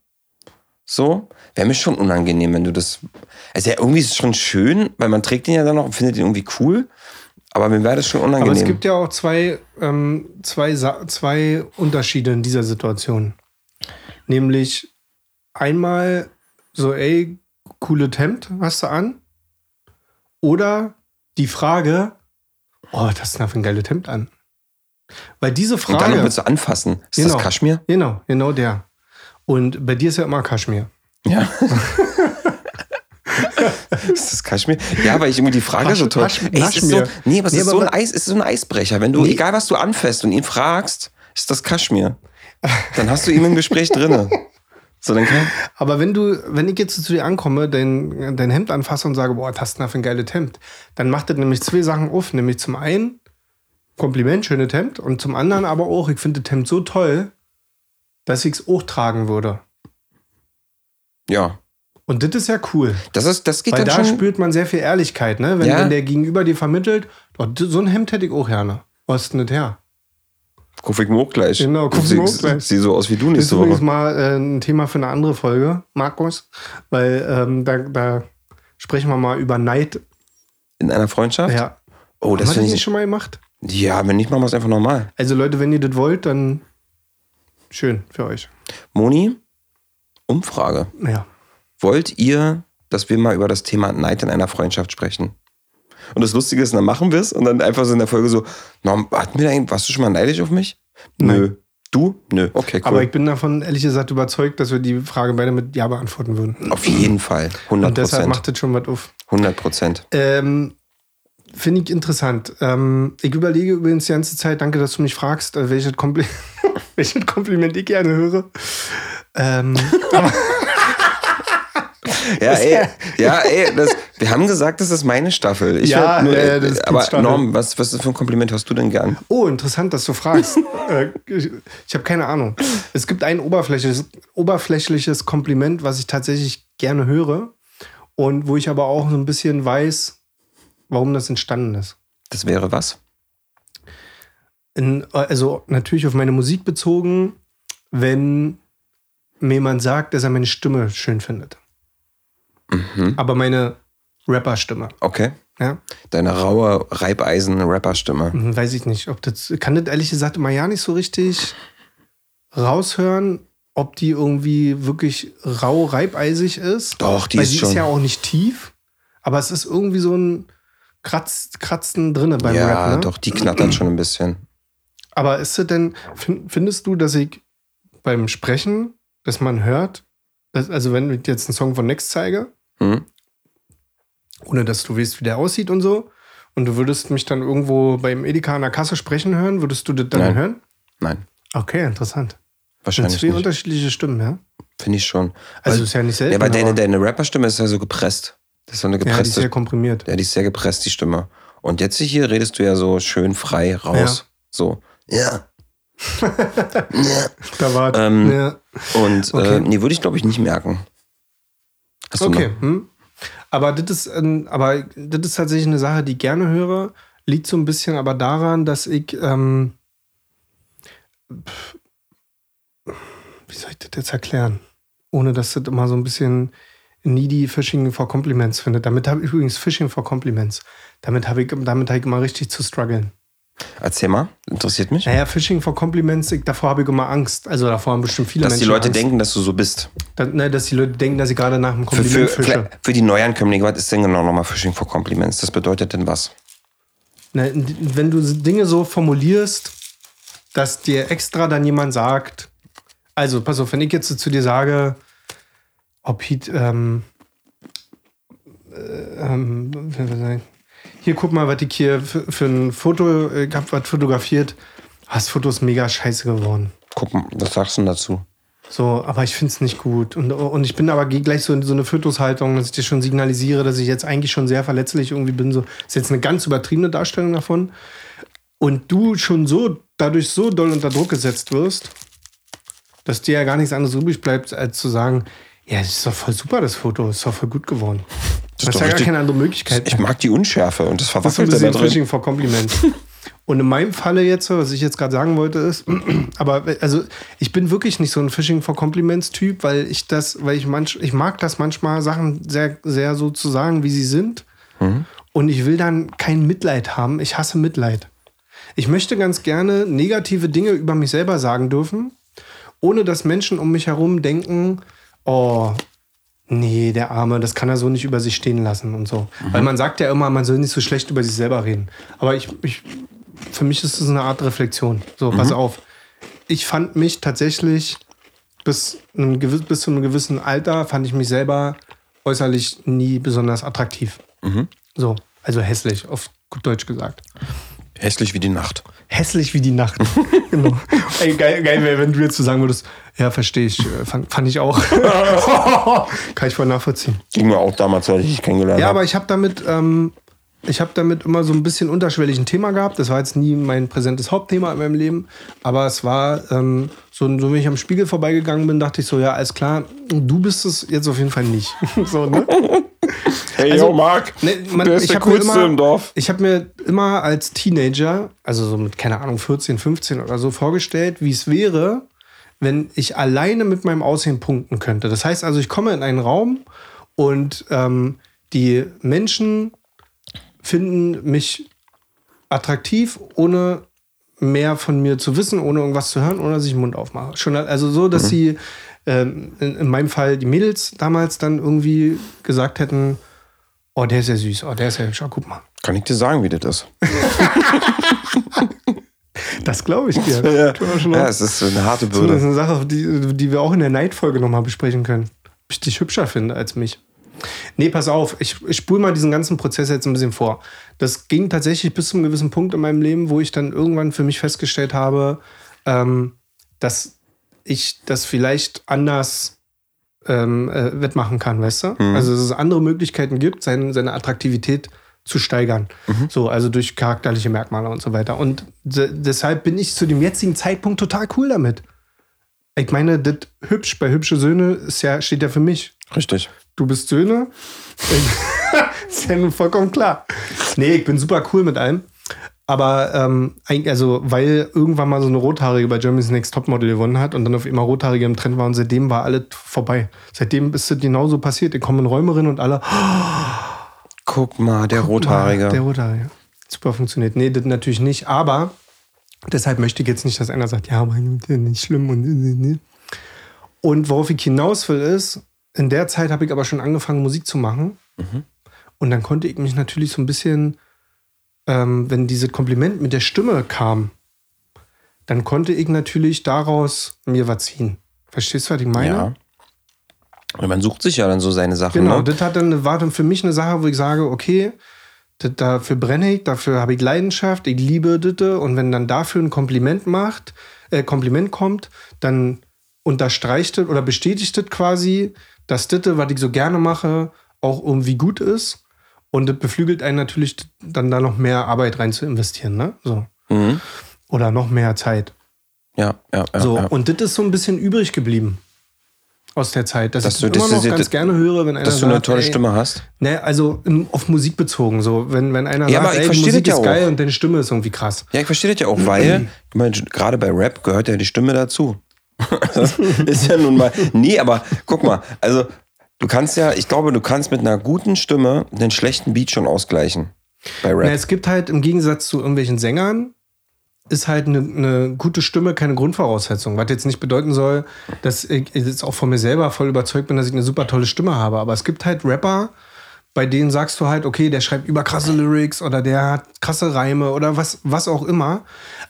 So. Wäre mir schon unangenehm, wenn du das. Also ja, irgendwie ist es schon schön, weil man trägt den ja dann noch und findet ihn irgendwie cool. Aber mir wäre das schon unangenehm. Aber es gibt ja auch zwei, ähm, zwei, zwei Unterschiede in dieser Situation. Nämlich einmal so, ey, coole Hemd hast du an. Oder die Frage, oh, denn für ein geiles Hemd an? Weil diese und dann Frage. willst du anfassen. Ist Genau. das Kaschmir? Genau, genau der. Und bei dir ist ja immer Kaschmir. Ja. <laughs> ist das Kaschmir? Ja, aber ich irgendwie die Frage so toll. Kasch- Ey, ist so, Kaschmir. nee, aber es Nee, ist aber so ein wa- Eis, es ist so ein Eisbrecher. Wenn du, Nee. egal was du anfasst und ihn fragst, ist das Kaschmir. Dann hast du ihn im Gespräch drinne. So, dann kann, Aber wenn du, wenn ich jetzt zu dir ankomme, dein, dein Hemd anfasse und sage, boah, was hast du denn da für ein geiles Hemd, dann macht das nämlich zwei Sachen auf. Nämlich zum einen Kompliment, schönes Hemd. Und zum anderen aber auch, ich finde das Hemd so toll, dass ich es auch tragen würde. ja. Und das ist ja cool. Das, ist, das geht Weil dann da schon. spürt man sehr viel Ehrlichkeit, ne? Wenn, Ja. wenn der Gegenüber dir vermittelt, oh, so ein Hemd hätte ich auch gerne. Was ist denn das her? Guck ich mir auch gleich. Genau, guck ich mir auch gleich. Sieh so aus wie du Das ist nächste übrigens Woche. mal äh, ein Thema für eine andere Folge, Markus. Weil ähm, da, da sprechen wir mal über Neid. In einer Freundschaft? Ja. Oh, das Haben wir finde das ich. nicht schon mal gemacht? Ja, wenn nicht, machen wir es einfach normal. Also Leute, wenn ihr das wollt, dann schön für euch. Moni, Umfrage. Ja. Wollt ihr, dass wir mal über das Thema Neid in einer Freundschaft sprechen? Und das Lustige ist, dann machen wir es und dann einfach so in der Folge so, na, hatten wir da eigentlich, warst du schon mal neidisch auf mich? Nö. Du? Nö. Okay, cool. Aber ich bin davon ehrlich gesagt überzeugt, dass wir die Frage beide mit Ja beantworten würden. auf jeden Fall. 100 Und deshalb macht das schon was auf. 100 Prozent. Ähm, Finde ich interessant. Ähm, ich überlege übrigens die ganze Zeit, danke, dass du mich fragst, äh, welches, Kompli <laughs> welches Kompliment ich gerne höre. Ähm, aber, <laughs> <laughs> <laughs> Ja, ey, ja, ey, das, wir haben gesagt, das ist meine Staffel. Ich Ja, nur, ja, das ist aber Staffel. Norm, was, was für ein Kompliment hast du denn gern? oh, interessant, dass du fragst. <laughs> äh, ich ich habe keine Ahnung. Es gibt ein oberflächliches, oberflächliches Kompliment, was ich tatsächlich gerne höre und wo ich aber auch so ein bisschen weiß, warum das entstanden ist. Das wäre was? in, also natürlich auf meine Musik bezogen, wenn mir jemand sagt, dass er meine Stimme schön findet. Mhm. Aber meine Rapper-Stimme. Okay. Ja? Deine raue Reibeisen-Rapper-Stimme. Hm, Weiß ich nicht, ob das. Kann das ehrlich gesagt immer ja nicht so richtig raushören, ob die irgendwie wirklich rau reibeisig ist. Doch, die Weil ist sie schon. ist ja auch nicht tief, aber es ist irgendwie so ein Kratz, Kratzen drinne beim ja, Rap. Ne? doch, die knattert schon ein bisschen. Aber ist es denn, fin- findest du, dass ich beim Sprechen, dass man hört, dass, also wenn ich jetzt einen Song von Next zeige, Hm? ohne dass du weißt, wie der aussieht und so, und du würdest mich dann irgendwo beim Edeka an der Kasse sprechen hören, würdest du das dann Nein. hören? Nein, Okay, interessant. Das sind wahrscheinlich zwei nicht. unterschiedliche Stimmen, ja? Finde ich schon. Also Weil- ist ja nicht selten. Ja, aber deine, deine Rapperstimme ist ja so gepresst. Das ist so eine ja, die ist gepresste. sehr komprimiert. Ja, die ist sehr gepresst, die Stimme. Und jetzt hier redest du ja so schön frei raus. So. Ja. <laughs> ja. Da war Ähm, ja. Und Okay. äh, nee, würde ich, glaube ich, nicht merken. Hast Okay. Hm. Aber das ist, aber das ist tatsächlich eine Sache, die ich gerne höre. Liegt so ein bisschen aber daran, dass ich. Ähm, wie soll ich das jetzt erklären? Ohne dass das immer so ein bisschen needy Fishing for Compliments findet. Damit habe ich übrigens Fishing for Compliments. Damit habe ich, damit habe ich immer richtig zu strugglen. Erzähl mal, interessiert mich. Naja, Phishing for Compliments, ich, davor habe ich immer Angst. Also davor haben bestimmt viele Dass Menschen die Leute Angst. denken, dass du so bist. Da, ne, dass die Leute denken, dass ich gerade nach einem Für, Kompliment für, fische. für die Neuankömmlinge, was ist denn genau nochmal Phishing for Compliments? Das bedeutet denn was? Ne, wenn du Dinge so formulierst, dass dir extra dann jemand sagt, also pass auf, wenn ich jetzt zu dir sage, oh Pete, ähm, äh, ähm, hier guck mal, was ich hier für, für ein Foto, ich hab was fotografiert, das Foto ist mega scheiße geworden. Guck mal, was sagst du denn dazu? So, aber ich finde es nicht gut. Und, und ich bin aber gleich so in so eine Fötushaltung, dass ich dir schon signalisiere, dass ich jetzt eigentlich schon sehr verletzlich irgendwie bin. So, ist jetzt eine ganz übertriebene Darstellung davon. Und du schon so, dadurch so doll unter Druck gesetzt wirst, dass dir ja gar nichts anderes übrig bleibt, als zu sagen, ja, das ist doch voll super, das Foto, ist doch voll gut geworden. Das Das ist ist ja gar keine andere Möglichkeit. Ich mag die Unschärfe und das Das ist ein Verwackelte da drin. Phishing for Compliments. <laughs> Und in meinem Falle jetzt, was ich jetzt gerade sagen wollte, ist, <clears throat> aber also ich bin wirklich nicht so ein Phishing for Compliments Typ, weil ich das, weil ich manch, ich mag das manchmal Sachen sehr, sehr so zu sagen, wie sie sind. Und ich will dann kein Mitleid haben. Ich hasse Mitleid. Ich möchte ganz gerne negative Dinge über mich selber sagen dürfen, ohne dass Menschen um mich herum denken, oh, nee, der Arme, das kann er so nicht über sich stehen lassen und so. Weil man sagt ja immer, man soll nicht so schlecht über sich selber reden. Aber ich, ich für mich ist es eine Art Reflexion. So, pass auf. Ich fand mich tatsächlich bis, einem, gewiss- bis zu einem gewissen Alter, fand ich mich selber äußerlich nie besonders attraktiv. So, also hässlich, auf gut Deutsch gesagt. Hässlich wie die Nacht. Hässlich wie die Nacht. <laughs> genau. Ey, geil, geil wäre, wenn du jetzt so sagen würdest, ja, verstehe ich, äh, fand, fand ich auch. <laughs> Kann ich voll nachvollziehen. Ging mir auch damals, als ich dich kennengelernt Ja, habe. aber ich habe damit, ähm, ich habe damit immer so ein bisschen unterschwellig ein Thema gehabt. Das war jetzt nie mein präsentes Hauptthema in meinem Leben, aber es war ähm, so, so, wenn ich am Spiegel vorbeigegangen bin, dachte ich so, ja, alles klar, du bist es jetzt auf jeden Fall nicht. <laughs> so, ne? Hey, Also, yo, Marc. Ne, man, der ist ich der habe mir Coolste immer, im Dorf. Ich habe mir immer als Teenager, also so mit, keine Ahnung, 14, 15 oder so, vorgestellt, wie es wäre, wenn ich alleine mit meinem Aussehen punkten könnte. Das heißt also, ich komme in einen Raum und ähm, die Menschen finden mich attraktiv, ohne mehr von mir zu wissen, ohne irgendwas zu hören, ohne dass ich den Mund aufmache. Schon also so, dass sie ähm, in, in meinem Fall die Mädels damals dann irgendwie gesagt hätten, oh, der ist ja süß, oh, der ist ja hübsch, oh, guck mal. Kann ich dir sagen, wie das ist? <laughs> Das glaube ich dir. Ja, ja es ist eine harte So, das ist Bürde. eine Sache, die, die wir auch in der Neidfolge nochmal besprechen können. Ob ich dich hübscher finde als mich. Nee, pass auf, ich, ich spule mal diesen ganzen Prozess jetzt ein bisschen vor. Das ging tatsächlich bis zu einem gewissen Punkt in meinem Leben, wo ich dann irgendwann für mich festgestellt habe, ähm, dass ich das vielleicht anders ähm, äh, wettmachen kann, weißt du? Also, dass es andere Möglichkeiten gibt, seine, seine Attraktivität zu steigern. So, also durch charakterliche Merkmale und so weiter. Und de deshalb bin ich zu dem jetzigen Zeitpunkt total cool damit. Ich meine, das hübsch bei hübsche Söhne ist ja, steht ja für mich. Richtig. Du bist Söhne. <laughs> ist ja nun vollkommen klar. Nee, ich bin super cool mit allem. Aber ähm, eigentlich- also, weil irgendwann mal so eine Rothaarige bei Germany's Next Topmodel gewonnen hat und dann auf immer Rothaarige im Trend war und seitdem war alles vorbei. Seitdem ist das genauso passiert. Ich komme in Räume rein und alle, <gasps> Guck mal, der Rothaarige. der Rothaarige. Super funktioniert. Nee, das natürlich nicht. Aber deshalb möchte ich jetzt nicht, dass einer sagt, ja, aber nicht schlimm und ne, und worauf ich hinaus will, ist, in der Zeit habe ich aber schon angefangen, Musik zu machen. Und dann konnte ich mich natürlich so ein bisschen, ähm, wenn dieses Kompliment mit der Stimme kam, dann konnte ich natürlich daraus mir was ziehen. Verstehst du, was ich meine? ja. Und man sucht sich ja dann so seine Sachen. Genau, ne? das hat dann, war dann für mich eine Sache, wo ich sage, okay, das, dafür brenne ich, dafür habe ich Leidenschaft, ich liebe das. Und wenn dann dafür ein Kompliment macht, äh, Kompliment kommt, dann unterstreicht das oder bestätigt das quasi, dass das, was ich so gerne mache, auch irgendwie gut ist. Und das beflügelt einen natürlich dann da noch mehr Arbeit rein zu investieren, ne? So. Mhm. Oder noch mehr Zeit. Ja, ja, ja. So, ja. und das ist so ein bisschen übrig geblieben aus der Zeit, dass, Dass ich du- das immer dass noch du- ganz gerne höre, wenn einer Dass du sagt, eine tolle ey, Stimme hast. Ne, also im, auf Musik bezogen. So, wenn, wenn einer Ja, sagt, aber ich ey, die verstehe Musik das ja ist geil auch. und deine Stimme ist irgendwie krass. Ja, ich verstehe das ja auch, weil, ich meine, gerade bei Rap gehört ja die Stimme dazu. <laughs> Das ist ja nun mal. Nee, aber guck mal, also du kannst ja, ich glaube, du kannst mit einer guten Stimme den schlechten Beat schon ausgleichen. Bei Na, Rap. es gibt halt im Gegensatz zu irgendwelchen Sängern, ist halt eine, eine gute Stimme keine Grundvoraussetzung. Was jetzt nicht bedeuten soll, dass ich jetzt auch von mir selber voll überzeugt bin, dass ich eine super tolle Stimme habe. Aber es gibt halt Rapper, bei denen sagst du halt, okay, der schreibt über krasse Lyrics oder der hat krasse Reime oder was, was auch immer.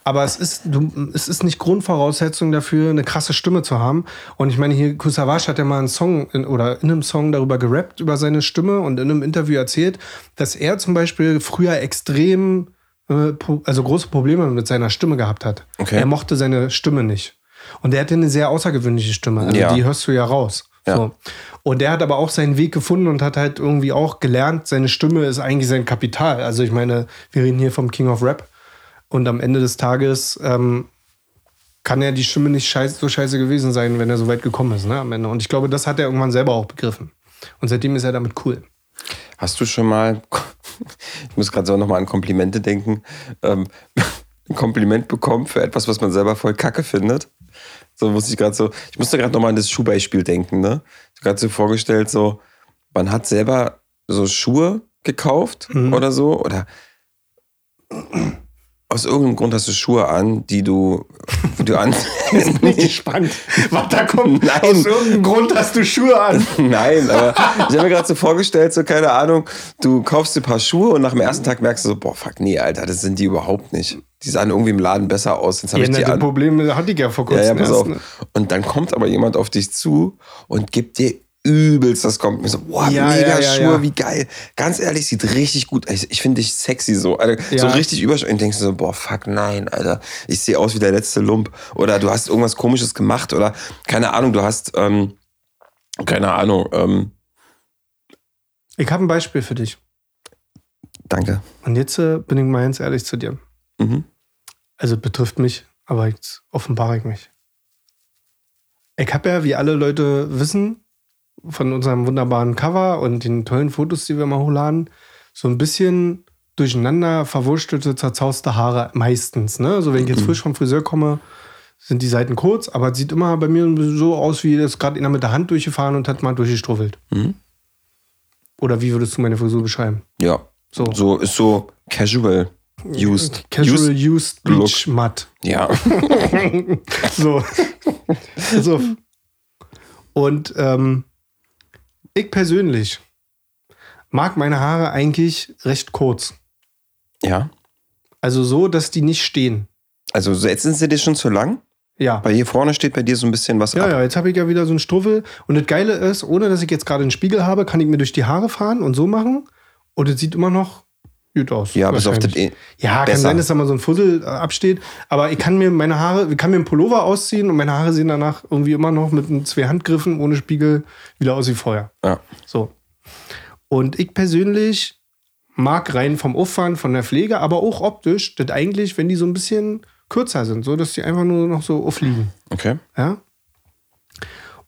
Aber es ist, du, es ist nicht Grundvoraussetzung dafür, eine krasse Stimme zu haben. Und ich meine, hier Kusawasch hat ja mal einen Song in, oder in einem Song darüber gerappt, über seine Stimme und in einem Interview erzählt, dass er zum Beispiel früher extrem, äh, also große Probleme mit seiner Stimme gehabt hat. Okay. Er mochte seine Stimme nicht. Und er hatte eine sehr außergewöhnliche Stimme. Also Ja. die hörst du ja raus. Ja. So. Und der hat aber auch seinen Weg gefunden und hat halt irgendwie auch gelernt, seine Stimme ist eigentlich sein Kapital. Also ich meine, wir reden hier vom King of Rap. Und am Ende des Tages ähm, kann ja die Stimme nicht scheiß, so scheiße gewesen sein, wenn er so weit gekommen ist, ne, am Ende. Und ich glaube, das hat er irgendwann selber auch begriffen. Und seitdem ist er damit cool. Hast du schon mal, <laughs> ich muss gerade so nochmal an Komplimente denken, ähm, <laughs> ein Kompliment bekommen für etwas, was man selber voll kacke findet? So muss ich gerade so, ich musste gerade nochmal an das Schuhbeispiel denken, ne? Ich habe gerade so vorgestellt, so, man hat selber so Schuhe gekauft oder so, oder aus irgendeinem Grund hast du Schuhe an, die du, die du an. <laughs> Jetzt bin ich gespannt, was da kommt. Nein. Aus irgendeinem Grund hast du Schuhe an. <laughs> Nein, aber ich habe mir gerade so vorgestellt, so keine Ahnung, du kaufst dir ein paar Schuhe und nach dem ersten Tag merkst du so, boah, fuck, nee, Alter, das sind die überhaupt nicht. Die sahen irgendwie im Laden besser aus, jetzt habe Ja, ich die das an. Problem hatte ich ja vor Ja, ja, kurzem pass auf. ne? Und dann kommt aber jemand auf dich zu und gibt dir übelst das kommt mir so, boah, Ja, mega ja, ja, Schuhe, wie geil. Ganz ehrlich, sieht richtig gut. Ich, ich finde dich sexy so. Alter, So richtig überschauend. Und denkst du so, boah, fuck, nein, Alter. Ich sehe aus wie der letzte Lump. Oder du hast irgendwas komisches gemacht oder keine Ahnung, du hast, ähm, keine Ahnung, ähm, Ich habe ein Beispiel für dich. danke. Und jetzt äh, bin ich mal ganz ehrlich zu dir. Mhm. Also betrifft mich, aber jetzt offenbare ich mich. Ich habe ja, wie alle Leute wissen, von unserem wunderbaren Cover und den tollen Fotos, die wir mal hochladen, so ein bisschen durcheinander verwurstelte, zerzauste Haare meistens. Ne? Also wenn ich jetzt frisch vom Friseur komme, sind die Seiten kurz, aber es sieht immer bei mir so aus, wie das gerade einer mit der Hand durchgefahren und hat mal durchgestruffelt. Mhm. Oder wie würdest du meine Frisur beschreiben? Ja. So. So ist so casual used. Casual used. Used Beach Matt. Ja. <laughs> So. <laughs> so. Und ähm, ich persönlich mag meine Haare eigentlich recht kurz. Ja. Also so, dass die nicht stehen. Also so, jetzt sind sie dir schon zu lang? Ja. Weil hier vorne steht bei dir so ein bisschen was Ja, ab. ja, jetzt habe ich ja wieder so einen Struffel. Und das Geile ist, ohne dass ich jetzt gerade einen Spiegel habe, kann ich mir durch die Haare fahren und so machen. Und es sieht immer noch gut aus. Ja, bis auf das eh- Ja, kann sein, dass da mal so ein Fussel äh, absteht. Aber ich kann mir meine Haare, ich kann mir einen Pullover ausziehen und meine Haare sehen danach irgendwie immer noch mit zwei Handgriffen ohne Spiegel wieder aus wie vorher. Ja. So. Und ich persönlich mag rein vom Aufwand, von der Pflege, aber auch optisch, das eigentlich, wenn die so ein bisschen kürzer sind, so dass die einfach nur noch so aufliegen. Okay. Ja.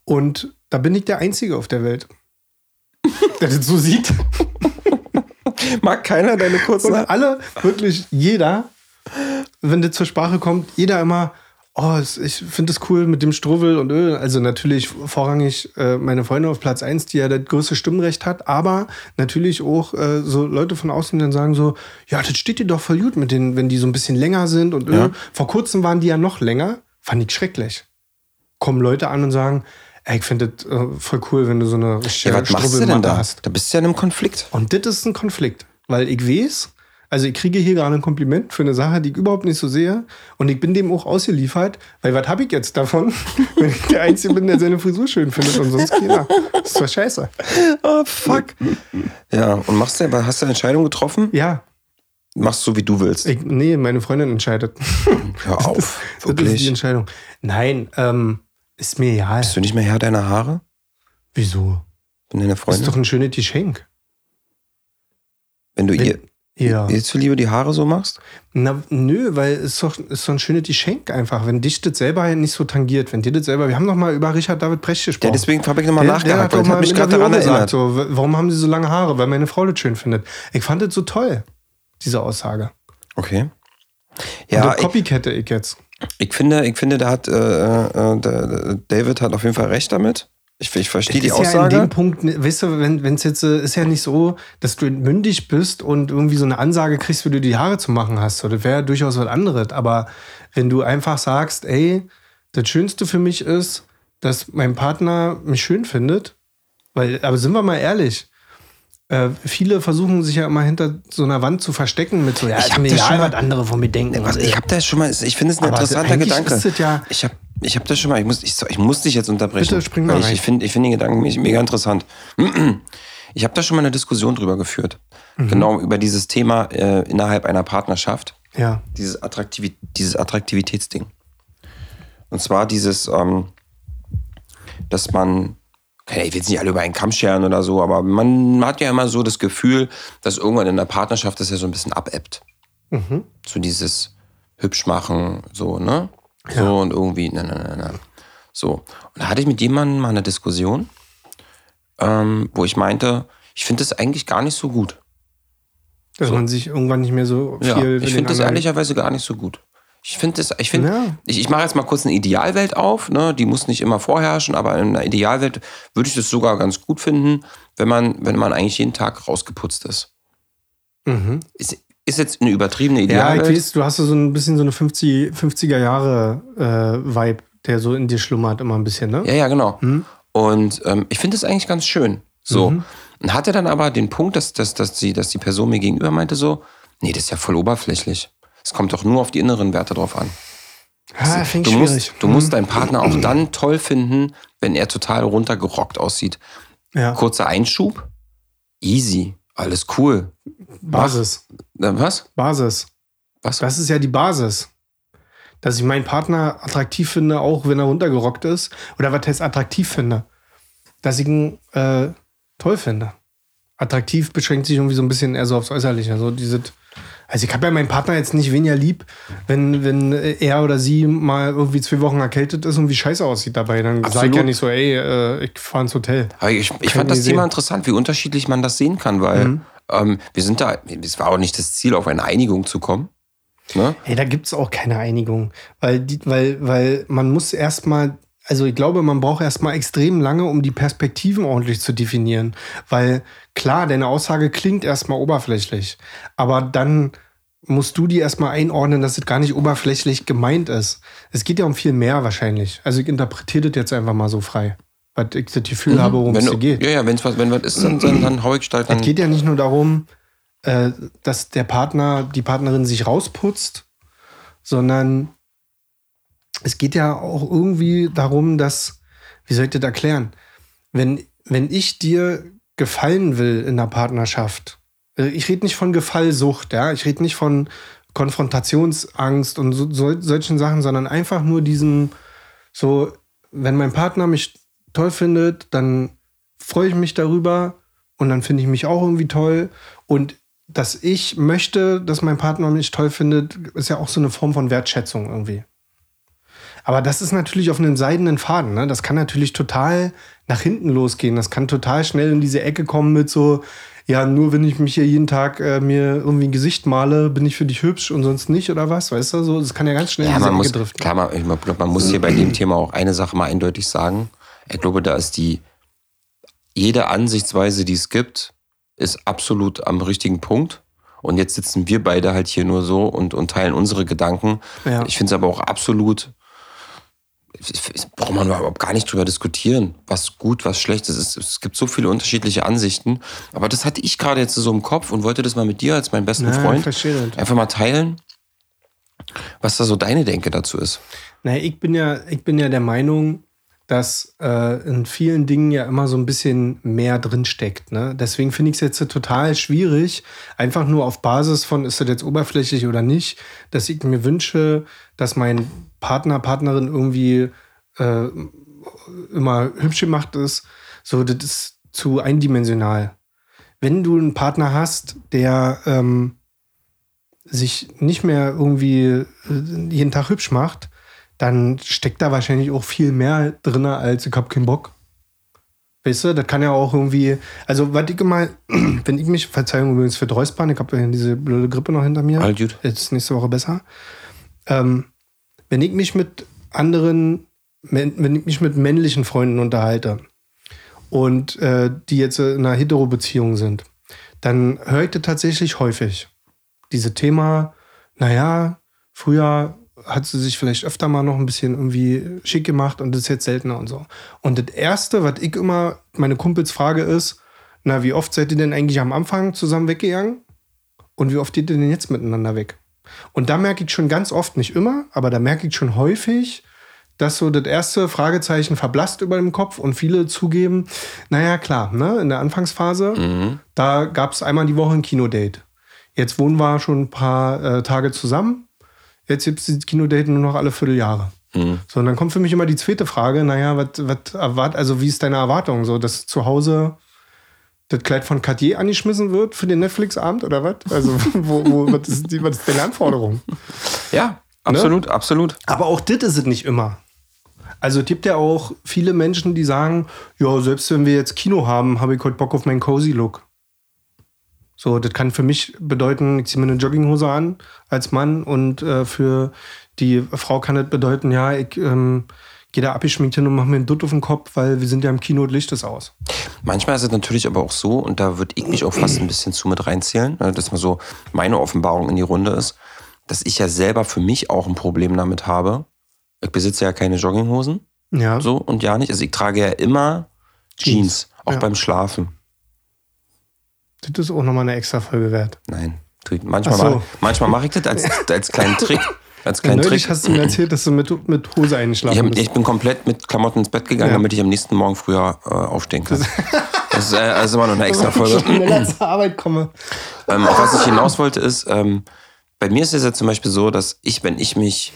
Und da bin ich der Einzige auf der Welt, <laughs> der das so sieht. <laughs> Mag keiner deine kurzen Und Haare? alle, wirklich jeder, wenn das zur Sprache kommt, jeder immer, oh, es- ich finde das cool mit dem Struwwel und Öl. Also natürlich vorrangig äh, meine Freunde auf Platz 1, die ja das größte Stimmrecht hat, aber natürlich auch äh, so Leute von außen, die dann sagen so, ja, das steht dir doch voll gut mit den, wenn die so ein bisschen länger sind und Öl. Ja. Vor kurzem waren die ja noch länger, fand ich schrecklich. Kommen Leute an und sagen, ich finde das äh, voll cool, wenn du so eine Ja, was machst du denn da? hast. Da bist du ja in einem Konflikt. Und das ist ein Konflikt, weil ich weiß, also ich kriege hier gerade ein Kompliment für eine Sache, die ich überhaupt nicht so sehe. Und ich bin dem auch ausgeliefert, weil was habe ich jetzt davon, <laughs> wenn ich der Einzige bin, der seine Frisur schön findet und sonst keiner. Das ist doch scheiße. Oh, fuck. Ja, und machst du, hast du eine Entscheidung getroffen? Ja, Machst du, wie du willst. ich, nee, meine Freundin entscheidet. Hör <laughs> auf. Das ist die. Entscheidung. Nein, ähm, ist mir egal. Bist du nicht mehr Herr deiner Haare? Wieso? Bin deine Ist Freundin? doch ein schönes Geschenk. Wenn du Wenn- ihr, Ja. ihr zuliebe die Haare so machst? Na, nö, weil es ist doch, ist doch ein schönes Geschenk einfach, wenn dich das selber nicht so tangiert, wenn dir das selber. Wir haben doch mal über Richard David Precht gesprochen. Ja, deswegen habe ich nochmal Der- der nachgehakt, hat habe mich gerade daran gesagt, erinnert. so, warum haben sie so lange Haare? Weil meine Frau das schön findet. Ich fand das so toll, diese Aussage. Okay. Ja, und ich, copycatte ich jetzt. Ich finde, ich finde, da hat äh, äh, der- David hat auf jeden Fall recht damit. Ich, ich verstehe die ist ja Aussage. in dem Punkt, ne, weißt du, wenn es jetzt, äh, ist ja nicht so, dass du mündig bist und irgendwie so eine Ansage kriegst, wie du die Haare zu machen hast. Oder wäre durchaus was anderes. Aber wenn du einfach sagst, ey, das Schönste für mich ist, dass mein Partner mich schön findet, weil, aber sind wir mal ehrlich, äh, viele versuchen sich ja immer hinter so einer Wand zu verstecken mit so, ja, Ich ist hab mir das schon egal, mal- was andere von mir denken. Was, ich habe das schon mal, ich finde es ein Aber interessanter Gedanke. ist es ja- ich habe ich hab das schon mal, ich muss, ich, ich muss dich jetzt unterbrechen. Bitte, spring mal rein. Ich, ich finde ich find den Gedanken me- mega interessant. <clears throat> Ich habe da schon mal eine Diskussion drüber geführt. Mhm. Genau über dieses Thema äh, innerhalb einer Partnerschaft. ja. Dieses, Attraktivi dieses Attraktivitätsding. Und zwar dieses, ähm, dass man, ich will jetzt nicht alle über einen Kamm scheren oder so, aber man hat ja immer so das Gefühl, dass irgendwann in der Partnerschaft das ja so ein bisschen abebbt. Mhm. So dieses hübsch machen, so, ne? So und irgendwie, ne, ne, ne, ne. So. Und da hatte ich mit jemandem mal eine Diskussion, ähm, wo ich meinte, ich finde das eigentlich gar nicht so gut. Dass man sich irgendwann nicht mehr so viel. Ja, ich finde das ehrlicherweise gar nicht so gut. Ich finde das, ich finde, Ja. ich, ich mache jetzt mal kurz eine Idealwelt auf, ne? die muss nicht immer vorherrschen, aber in einer Idealwelt würde ich das sogar ganz gut finden, wenn man, wenn man eigentlich jeden Tag rausgeputzt ist. Mhm. Ist, ist jetzt eine übertriebene Ja, Idealwelt. ich weiß, du hast so ein bisschen so eine 50, 50er Jahre äh, Vibe, der so in dir schlummert immer ein bisschen, ne? Ja, ja, genau. Hm? Und ähm, ich finde das eigentlich ganz schön. So. Mhm. Und hatte dann aber den Punkt, dass, dass, dass, die, dass die Person mir gegenüber meinte so, nee, das ist ja voll oberflächlich. Es kommt doch nur auf die inneren Werte drauf an. Finde Du ich musst, du musst deinen Partner auch dann toll finden, wenn er total runtergerockt aussieht. ja, Kurzer Einschub, easy, alles cool. Basis. Äh, Was? Basis. Was? Das ist ja die Basis. Dass ich meinen Partner attraktiv finde, auch wenn er runtergerockt ist. Oder was heißt attraktiv finde? Dass ich ihn äh, toll finde. Attraktiv beschränkt sich irgendwie so ein bisschen eher so aufs Äußerliche. Also, diese, also ich habe ja meinen Partner jetzt nicht weniger lieb, wenn, wenn er oder sie mal irgendwie zwei Wochen erkältet ist und wie scheiße aussieht dabei. Dann sage ich ja nicht so, ey, äh, ich fahre ins Hotel. Aber ich, ich fand das Idee. Thema interessant, wie unterschiedlich man das sehen kann, weil Mhm. ähm, wir sind da, es war auch nicht das Ziel, auf eine Einigung zu kommen. Ne? Ey, da gibt's auch keine Einigung. Weil, die, weil, weil man muss erstmal, also ich glaube, man braucht erstmal extrem lange, um die Perspektiven ordentlich zu definieren. Weil klar, deine Aussage klingt erstmal oberflächlich. Aber dann musst du die erstmal einordnen, dass es gar nicht oberflächlich gemeint ist. Es geht ja um viel mehr wahrscheinlich. Also ich interpretiere das jetzt einfach mal so frei. Weil ich das Gefühl habe, worum Mhm. Wenn es geht. ja, ja, wenn's was, wenn was ist, dann, dann, dann hau ich steil Es dann. geht ja nicht nur darum, äh, dass der Partner, die Partnerin sich rausputzt, sondern es geht ja auch irgendwie darum, dass, wie soll ich das erklären? Wenn, wenn ich dir gefallen will in der Partnerschaft, äh, ich rede nicht von Gefallsucht, ja, ich rede nicht von Konfrontationsangst und so, so, solchen Sachen, sondern einfach nur diesen, so, wenn mein Partner mich toll findet, dann freue ich mich darüber und dann finde ich mich auch irgendwie toll. Und dass ich möchte, dass mein Partner mich toll findet, ist ja auch so eine Form von Wertschätzung irgendwie. Aber das ist natürlich auf einen seidenen Faden. Ne? Das kann natürlich total nach hinten losgehen. Das kann total schnell in diese Ecke kommen mit so, ja, nur wenn ich mich hier jeden Tag äh, mir irgendwie ein Gesicht male, bin ich für dich hübsch und sonst nicht oder was, weißt du? So, das kann ja ganz schnell Ja, in diese man muss, Ecke driften. klar, man, ich glaub, man muss hier bei dem <clears throat> Thema auch eine Sache mal eindeutig sagen. Ich glaube, da ist die, jede Ansichtsweise, die es gibt, ist absolut am richtigen Punkt. Und jetzt sitzen wir beide halt hier nur so und, und teilen unsere Gedanken. Ja. Ich finde es aber auch absolut, braucht man überhaupt gar nicht drüber diskutieren, was gut, was schlecht ist. Es, gibt so viele unterschiedliche Ansichten. Aber das hatte ich gerade jetzt so im Kopf und wollte das mal mit dir als meinem besten Ja, Freund einfach mal teilen, was da so deine Denke dazu ist. Naja, ich bin ja, ich bin ja der Meinung, dass äh, in vielen Dingen ja immer so ein bisschen mehr drinsteckt. Ne? Deswegen finde ich es jetzt total schwierig, einfach nur auf Basis von, ist das jetzt oberflächlich oder nicht, dass ich mir wünsche, dass mein Partner, Partnerin irgendwie äh, immer hübsch gemacht ist. So, das ist zu eindimensional. Wenn du einen Partner hast, der ähm, sich nicht mehr irgendwie äh, jeden Tag hübsch macht, dann steckt da wahrscheinlich auch viel mehr drin, als ich hab keinen Bock. Weißt du, das kann ja auch irgendwie, also was ich mal, <clears throat> wenn ich mich, Verzeihung übrigens für Räuspern, ich habe ja diese blöde Grippe noch hinter mir. All gut. Jetzt ist nächste Woche besser. Ähm, wenn ich mich mit anderen, wenn ich mich mit männlichen Freunden unterhalte, und äh, die jetzt in einer Hetero-Beziehung sind, dann höre ich das tatsächlich häufig. Diese Thema, naja, früher hat sie sich vielleicht öfter mal noch ein bisschen irgendwie schick gemacht und das ist jetzt seltener und so. Und das Erste, was ich immer meine Kumpels frage, ist, na, wie oft seid ihr denn eigentlich am Anfang zusammen weggegangen? Und wie oft geht ihr denn jetzt miteinander weg? Und da merke ich schon ganz oft, nicht immer, aber da merke ich schon häufig, dass so das erste Fragezeichen verblasst über dem Kopf und viele zugeben, naja, klar, ne, in der Anfangsphase, Mhm. da gab es einmal die Woche ein Kinodate. Jetzt wohnen wir schon ein paar äh, Tage zusammen. Jetzt gibt es das Kinodate nur noch alle Vierteljahre. Mhm. So, und dann kommt für mich immer die zweite Frage, naja, was, was erwart, also wie ist deine Erwartung? So, dass zu Hause das Kleid von Cartier angeschmissen wird für den Netflix-Abend oder was? Also, <laughs> wo, wo, was, ist die, was ist deine Anforderung? Ja, absolut, absolut. Aber auch das ist es nicht immer. Also es gibt ja auch viele Menschen, die sagen, ja, selbst wenn wir jetzt Kino haben, habe ich heute Bock auf meinen cozy Look. So, das kann für mich bedeuten, ich ziehe mir eine Jogginghose an als Mann und äh, für die Frau kann das bedeuten, ja, ich ähm, gehe da abgeschminkt hin und mache mir einen Dutt auf den Kopf, weil wir sind ja im Kino und Licht ist aus. Manchmal ist es natürlich aber auch so, und da würde ich mich auch fast ein bisschen zu mit reinzählen, ne, dass mal so meine Offenbarung in die Runde ist, dass ich ja selber für mich auch ein Problem damit habe. Ich besitze ja keine Jogginghosen, Ja. so und ja nicht. Also ich trage ja immer Jeans, auch Ja. beim Schlafen. Das ist auch nochmal eine extra Folge wert. Nein, manchmal, so. mach, manchmal mache ich das als, als kleinen <laughs> Trick. Als kleinen neulich Trick. hast du mir erzählt, dass du mit, mit Hose Ich, eingeschlafen hab, bist. ich bin komplett mit Klamotten ins Bett gegangen, Ja. damit ich am nächsten Morgen früher äh, aufstehen kann. Das ist, äh, das ist immer noch eine extra <laughs> Folge. schneller zur Arbeit komme. Ähm, auf was ich hinaus wollte, ist, ähm, bei mir ist es ja zum Beispiel so, dass ich, wenn ich mich,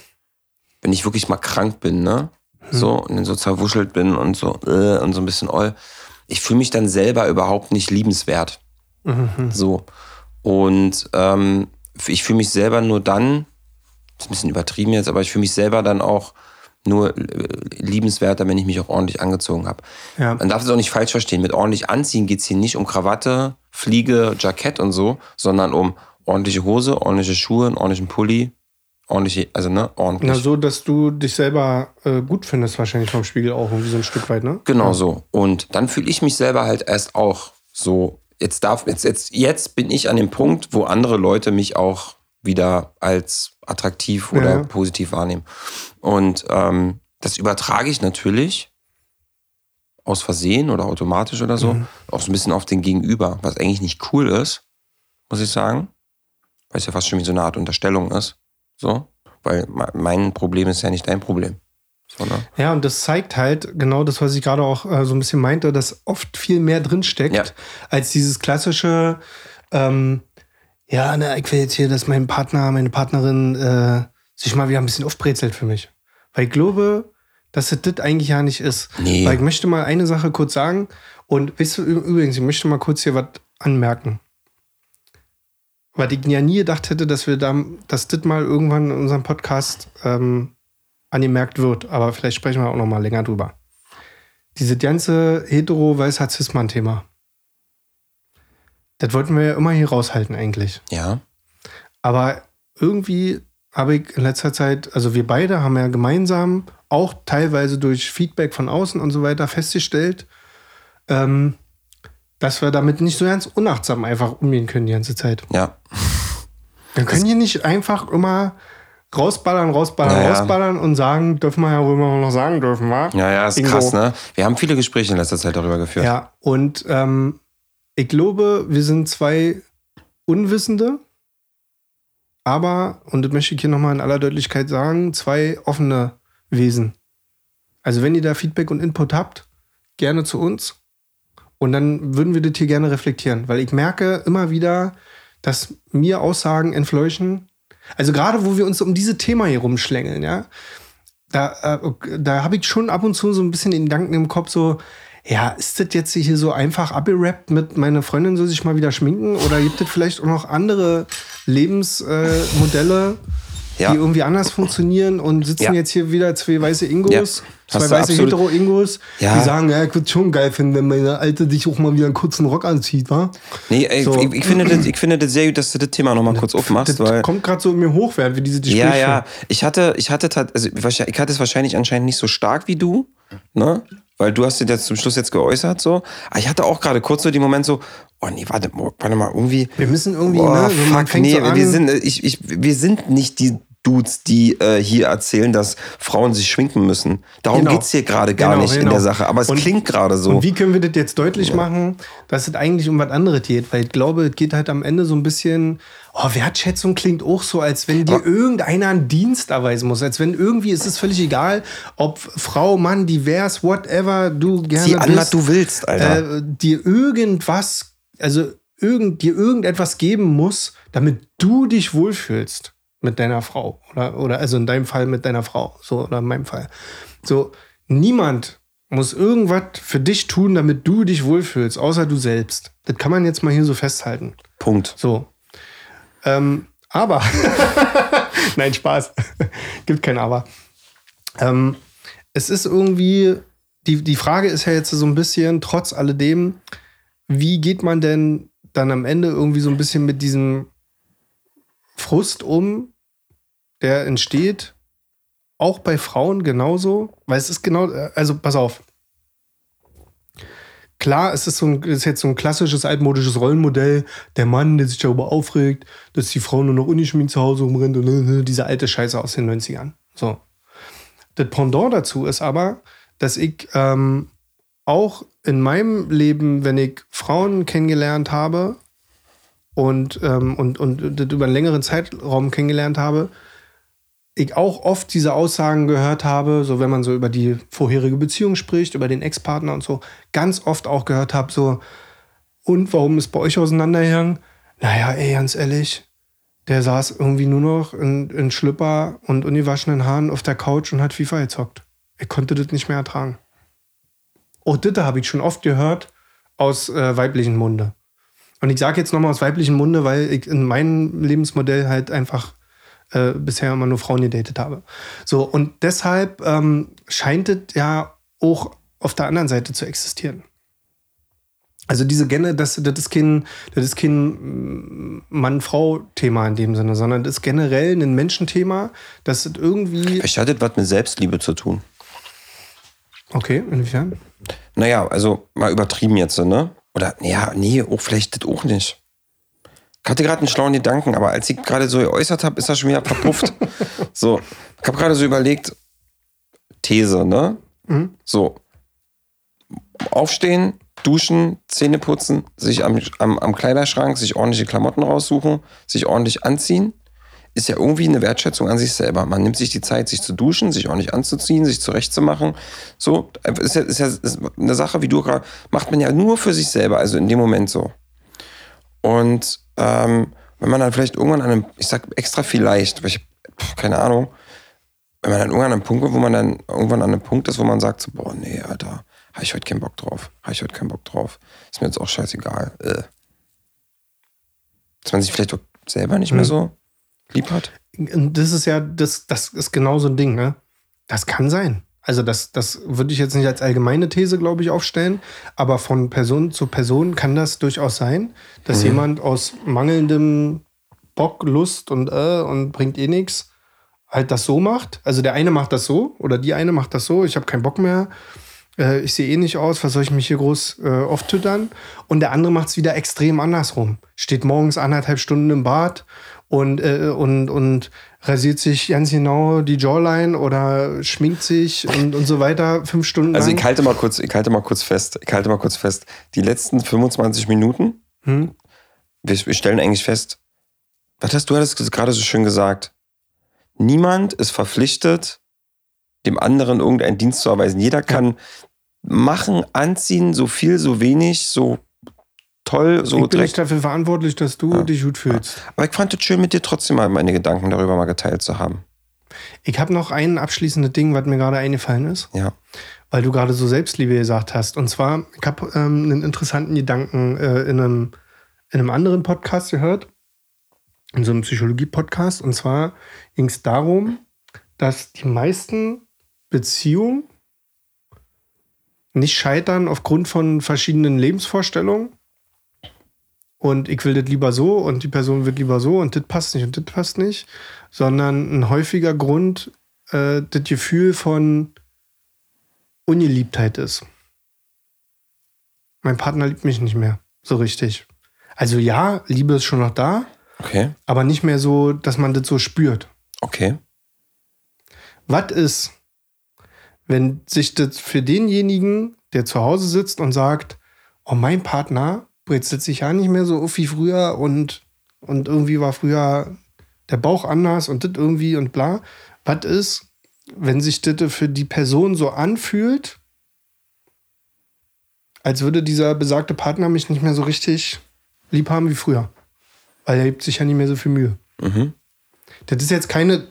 wenn ich wirklich mal krank bin, ne, so, und dann so zerwuschelt bin und so, äh, und so ein bisschen oll, ich fühle mich dann selber überhaupt nicht liebenswert. So. Und ähm, ich fühle mich selber nur dann, ist ein bisschen übertrieben jetzt, aber ich fühle mich selber dann auch nur äh, liebenswerter, wenn ich mich auch ordentlich angezogen habe. Ja. Man darf es auch nicht falsch verstehen. Mit ordentlich anziehen geht es hier nicht um Krawatte, Fliege, Jackett und so, sondern um ordentliche Hose, ordentliche Schuhe, einen ordentlichen Pulli, ordentliche, also ne, ordentlich. Na, so, dass du dich selber äh, gut findest, wahrscheinlich vom Spiegel auch irgendwie so ein Stück weit, ne? Genau so. Und dann fühle ich mich selber halt erst auch so. Jetzt darf, jetzt, jetzt, jetzt bin ich an dem Punkt, wo andere Leute mich auch wieder als attraktiv oder Ja. positiv wahrnehmen. Und ähm, das übertrage ich natürlich aus Versehen oder automatisch oder so, auch so ein bisschen auf den Gegenüber, was eigentlich nicht cool ist, muss ich sagen. Weil es ja fast schon wie so eine Art Unterstellung ist. So. Weil me- mein Problem ist ja nicht dein Problem. So, ne? Ja, und das zeigt halt genau das, was ich gerade auch äh, so ein bisschen meinte, dass oft viel mehr drinsteckt, Ja. als dieses klassische, ähm, ja, ne, ich will jetzt hier, dass mein Partner, meine Partnerin äh, sich mal wieder ein bisschen aufbrezelt für mich. Weil ich glaube, dass es das eigentlich ja nicht ist. Nee. Weil ich möchte mal eine Sache kurz sagen und weißt du, übrigens, ich möchte mal kurz hier was anmerken. Weil ich ja nie gedacht hätte, dass wir da, dass das mal irgendwann in unserem Podcast ähm, angemerkt wird. Aber vielleicht sprechen wir auch noch mal länger drüber. Diese ganze hetero-weiß-Cis-Mann-Thema. Das wollten wir ja immer hier raushalten eigentlich. Ja. Aber irgendwie habe ich in letzter Zeit, also wir beide haben ja gemeinsam, auch teilweise durch Feedback von außen und so weiter, festgestellt, ähm, dass wir damit nicht so ganz unachtsam einfach umgehen können die ganze Zeit. Ja. Wir können hier nicht einfach immer rausballern, rausballern, Ja, rausballern und sagen, dürfen wir ja wohl mal noch sagen dürfen, wa? Ja, ja, ist Bingo. krass, ne? Wir haben viele Gespräche in letzter Zeit darüber geführt. Ja, und ähm, ich glaube, wir sind zwei Unwissende, aber, und das möchte ich hier nochmal in aller Deutlichkeit sagen, zwei offene Wesen. Also wenn ihr da Feedback und Input habt, gerne zu uns. Und dann würden wir das hier gerne reflektieren, weil ich merke immer wieder, dass mir Aussagen entfleuchen. Also gerade wo wir uns um diese Thema hier rumschlängeln, ja, da, äh, da habe ich schon ab und zu so ein bisschen den Gedanken im Kopf, so, ja, ist das jetzt hier so einfach abgerappt mit meine Freundin soll sich mal wieder schminken? Oder gibt es vielleicht auch noch andere Lebensmodelle, äh, <laughs> Ja. die irgendwie anders funktionieren und sitzen Ja. jetzt hier wieder zwei weiße Ingos, Ja. zwei weiße Hetero-Ingos, die sagen, ja, ich würde schon geil finden, wenn meine Alte dich auch mal wieder einen kurzen Rock anzieht, wa? Nee, ey, So. ich, ich, finde das, ich finde das sehr gut, dass du das Thema nochmal kurz aufmachst, Das weil. kommt gerade so in mir hoch, während wir diese Gespräche Ja, ja. Ich hatte, ich hatte, also ich hatte es wahrscheinlich anscheinend nicht so stark wie du, ne? weil du hast dich jetzt zum Schluss jetzt geäußert so. Aber ich hatte auch gerade kurz so den Moment so, oh nee, warte, warte mal, irgendwie. Wir müssen irgendwie, oh, ne, fuck, nee, so wir sind, ich, ich, wir sind nicht die Dudes, die äh, hier erzählen, dass Frauen sich schminken müssen. Darum Genau. geht's hier gerade gar Genau, nicht in genau. der Sache. Aber es Und- klingt gerade so. Und wie können wir das jetzt deutlich machen, dass es eigentlich um was anderes geht? Weil ich glaube, es geht halt am Ende so ein bisschen, oh, Wertschätzung klingt auch so, als wenn dir irgendeiner einen Dienst erweisen muss. Als wenn irgendwie, es ist völlig egal, ob Frau, Mann, divers, whatever, du gerne Zieh an, bist, was du willst, Alter. äh, dir irgendwas, also irgend, dir irgendetwas geben muss, damit du dich wohlfühlst mit deiner Frau. Oder, oder also in deinem Fall mit deiner Frau. So, oder in meinem Fall. So, niemand muss irgendwas für dich tun, damit du dich wohlfühlst, außer du selbst. Das kann man jetzt mal hier so festhalten. Punkt. So. Ähm, aber. <laughs> Nein, Spaß. <laughs> Gibt kein Aber. Ähm, es ist irgendwie. Die, die Frage ist ja jetzt so ein bisschen, trotz alledem, wie geht man denn dann am Ende irgendwie so ein bisschen mit diesem Frust um, der entsteht, auch bei Frauen genauso? Weil es ist genau, also pass auf. Klar, es ist, so ein, ist jetzt so ein klassisches altmodisches Rollenmodell. Der Mann, der sich darüber aufregt, dass die Frau nur noch ungeschminkt zu Hause rumrennt und äh, diese alte Scheiße aus den 90ern. So. Das Pendant dazu ist aber, dass ich ähm, auch in meinem Leben, wenn ich Frauen kennengelernt habe und, ähm, und, und das über einen längeren Zeitraum kennengelernt habe, ich auch oft diese Aussagen gehört habe, so wenn man so über die vorherige Beziehung spricht, über den Ex-Partner und so, ganz oft auch gehört habe, so, und warum ist bei euch auseinandergegangen? Naja, ey, ganz ehrlich, der saß irgendwie nur noch in, in Schlüpper und ungewaschenen Haaren auf der Couch und hat FIFA gezockt. Ich konnte das nicht mehr ertragen. Oh, das habe ich schon oft gehört aus äh, weiblichen Munde. Und ich sage jetzt nochmal aus weiblichen Munde, weil ich in meinem Lebensmodell halt einfach äh, bisher immer nur Frauen gedatet habe. So, und deshalb ähm, scheint es ja auch auf der anderen Seite zu existieren. Also diese Gene, das, das ist kein, das ist kein mm, Mann-Frau-Thema in dem Sinne, sondern das ist generell ein Menschenthema, das ist irgendwie. Vielleicht hat das was mit Selbstliebe zu tun. Okay, inwiefern? Naja, also mal übertrieben jetzt, ne? Oder, ja, nee, auch vielleicht das auch nicht. Ich hatte gerade einen schlauen Gedanken, aber als ich gerade so geäußert habe, ist er schon wieder verpufft. <laughs> so, ich habe gerade so überlegt, These, ne? So, aufstehen, duschen, Zähne putzen, sich am, am, am Kleiderschrank, sich ordentliche Klamotten raussuchen, sich ordentlich anziehen, ist ja irgendwie eine Wertschätzung an sich selber. Man nimmt sich die Zeit, sich zu duschen, sich ordentlich anzuziehen, sich zurechtzumachen. So, ist ja, ist ja ist eine Sache, wie du gerade, macht man ja nur für sich selber, also in dem Moment so. Und ähm, wenn man dann vielleicht irgendwann an einem, ich sag extra vielleicht, weil ich, pf, keine Ahnung, wenn man dann irgendwann an einem Punkt, wo man dann irgendwann an einem Punkt ist, wo man sagt, so, boah, nee, Alter, habe ich heute keinen Bock drauf, habe ich heute keinen Bock drauf, ist mir jetzt auch scheißegal. Äh. Dass man sich vielleicht auch selber nicht mehr so lieb hat. Das ist ja, das, das ist genau so ein Ding, ne? Das kann sein. Also das, das würde ich jetzt nicht als allgemeine These, glaube ich, aufstellen, aber von Person zu Person kann das durchaus sein, dass jemand aus mangelndem Bock, Lust und äh, und bringt eh nichts halt das so macht. Also der eine macht das so oder die eine macht das so, ich habe keinen Bock mehr, äh, ich sehe eh nicht aus, was soll ich mich hier groß äh, auftüttern? Und der andere macht es wieder extrem andersrum. Steht morgens anderthalb Stunden im Bad und, äh, und, und rasiert sich ganz genau die Jawline oder schminkt sich und, und so weiter fünf Stunden Also lang. ich halte mal kurz, ich halte mal kurz fest, ich halte mal kurz fest. Die letzten 25 Minuten, Hm? wir, wir stellen eigentlich fest, was hast du hattest gerade so schön gesagt? Niemand ist verpflichtet, dem anderen irgendeinen Dienst zu erweisen. Jeder kann machen, anziehen, so viel, so wenig, so toll, so ich bin direkt. nicht dafür verantwortlich, dass du dich gut fühlst. Aber ich fand es schön, mit dir trotzdem mal meine Gedanken darüber mal geteilt zu haben. Ich habe noch ein abschließendes Ding, was mir gerade eingefallen ist. Ja. weil du gerade so Selbstliebe gesagt hast. Und zwar, ich habe ähm, einen interessanten Gedanken äh, in, einem, in einem anderen Podcast gehört, in so einem Psychologie-Podcast. Und zwar ging es darum, dass die meisten Beziehungen nicht scheitern aufgrund von verschiedenen Lebensvorstellungen. Und ich will das lieber so und die Person wird lieber so und das passt nicht und das passt nicht, sondern ein häufiger Grund, äh, das Gefühl von Ungeliebtheit ist. Mein Partner liebt mich nicht mehr so richtig. Also ja, Liebe ist schon noch da, Okay. aber nicht mehr so, dass man das so spürt. Okay. Was ist, wenn sich das für denjenigen, der zu Hause sitzt und sagt, oh, mein Partner brezelt sich ja nicht mehr so auf wie früher und, und irgendwie war früher der Bauch anders und das irgendwie und bla. Was ist, wenn sich das für die Person so anfühlt, als würde dieser besagte Partner mich nicht mehr so richtig lieb haben wie früher? Weil er gibt sich ja nicht mehr so viel Mühe. Mhm. Das ist jetzt keine,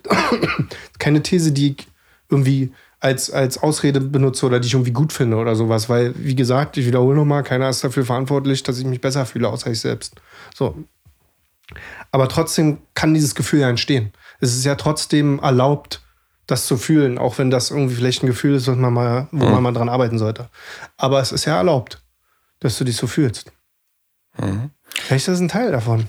<coughs> keine These, die ich irgendwie als, als Ausrede benutze oder die ich irgendwie gut finde oder sowas. Weil, wie gesagt, ich wiederhole nochmal, keiner ist dafür verantwortlich, dass ich mich besser fühle, außer ich selbst. So. Aber trotzdem kann dieses Gefühl ja entstehen. Es ist ja trotzdem erlaubt, das zu fühlen, auch wenn das irgendwie vielleicht ein Gefühl ist, was man mal, wo man mal dran arbeiten sollte. Aber es ist ja erlaubt, dass du dich so fühlst. Vielleicht ist das ein Teil davon.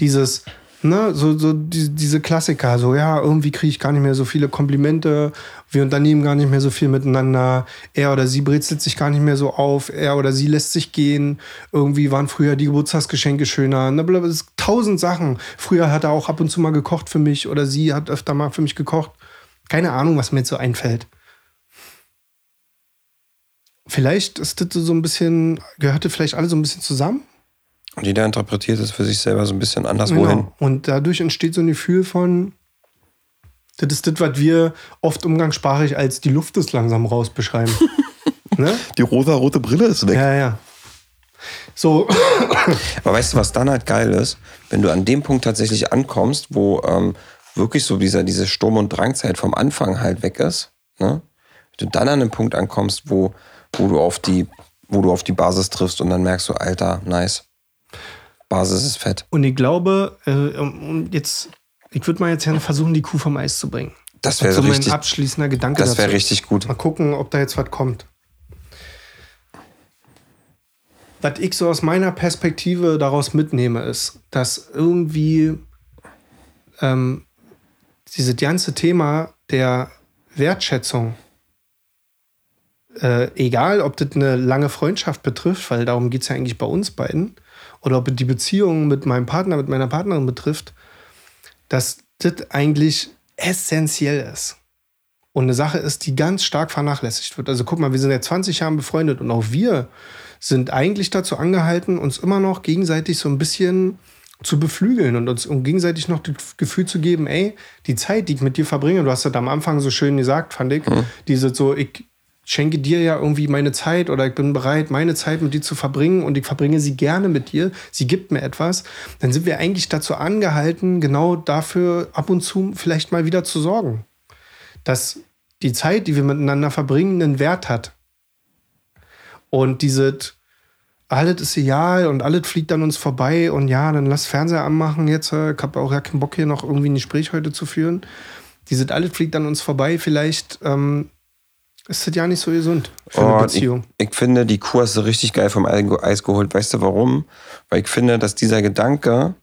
Dieses, ne, so, so die, diese Klassiker, so, ja, irgendwie kriege ich gar nicht mehr so viele Komplimente, wir unternehmen gar nicht mehr so viel miteinander, er oder sie brezelt sich gar nicht mehr so auf, er oder sie lässt sich gehen, irgendwie waren früher die Geburtstagsgeschenke schöner, ne, tausend Sachen. Früher hat er auch ab und zu mal gekocht für mich oder sie hat öfter mal für mich gekocht. Keine Ahnung, was mir jetzt so einfällt. Vielleicht ist das so ein bisschen, gehörte vielleicht alle so ein bisschen zusammen. Und jeder interpretiert es für sich selber so ein bisschen anders wohin. Genau. Und dadurch entsteht so ein Gefühl von, das ist das, was wir oft umgangssprachlich als die Luft ist langsam raus beschreiben. <laughs> ne? Die rosa-rote Brille ist weg. Ja, ja. So, <laughs> Aber weißt du, was dann halt geil ist? Wenn du an dem Punkt tatsächlich ankommst, wo ähm, wirklich so dieser, diese Sturm- und Drangzeit vom Anfang halt weg ist, ne? Wenn du dann an einem Punkt ankommst, wo, wo du auf die, wo du auf die Basis triffst und dann merkst du, Alter, nice. Basis ist fett. und ich glaube, äh, jetzt, ich würde mal jetzt gerne versuchen, die Kuh vom Eis zu bringen. Das wäre so mein richtig, abschließender Gedanke das wäre richtig gut. Mal gucken, ob da jetzt was kommt. Was ich so aus meiner Perspektive daraus mitnehme, ist, dass irgendwie ähm, dieses ganze Thema der Wertschätzung, äh, egal ob das eine lange Freundschaft betrifft, weil darum geht es ja eigentlich bei uns beiden, oder ob die Beziehung mit meinem Partner, mit meiner Partnerin betrifft, dass das eigentlich essentiell ist und eine Sache ist, die ganz stark vernachlässigt wird. Also guck mal, wir sind ja 20 Jahre befreundet und auch wir sind eigentlich dazu angehalten, uns immer noch gegenseitig so ein bisschen zu beflügeln und uns um gegenseitig noch das Gefühl zu geben, ey, die Zeit, die ich mit dir verbringe, du hast das am Anfang so schön gesagt, fand ich, diese so, ich schenke dir ja irgendwie meine Zeit oder ich bin bereit, meine Zeit mit dir zu verbringen und ich verbringe sie gerne mit dir, sie gibt mir etwas, dann sind wir eigentlich dazu angehalten, genau dafür ab und zu vielleicht mal wieder zu sorgen. Dass die Zeit, die wir miteinander verbringen, einen Wert hat. Und dieses, alles ist egal und alles fliegt an uns vorbei und ja, dann lass Fernseher anmachen jetzt. äh, Ich habe auch ja keinen Bock hier noch irgendwie ein Gespräch heute zu führen. Dieses alles fliegt an uns vorbei. Vielleicht ähm, ist das ja nicht so gesund für eine Oh, Beziehung. Ich, ich finde, die Kuh hast du richtig geil vom Eis geholt. Weißt du warum? Weil ich finde, dass dieser Gedanke,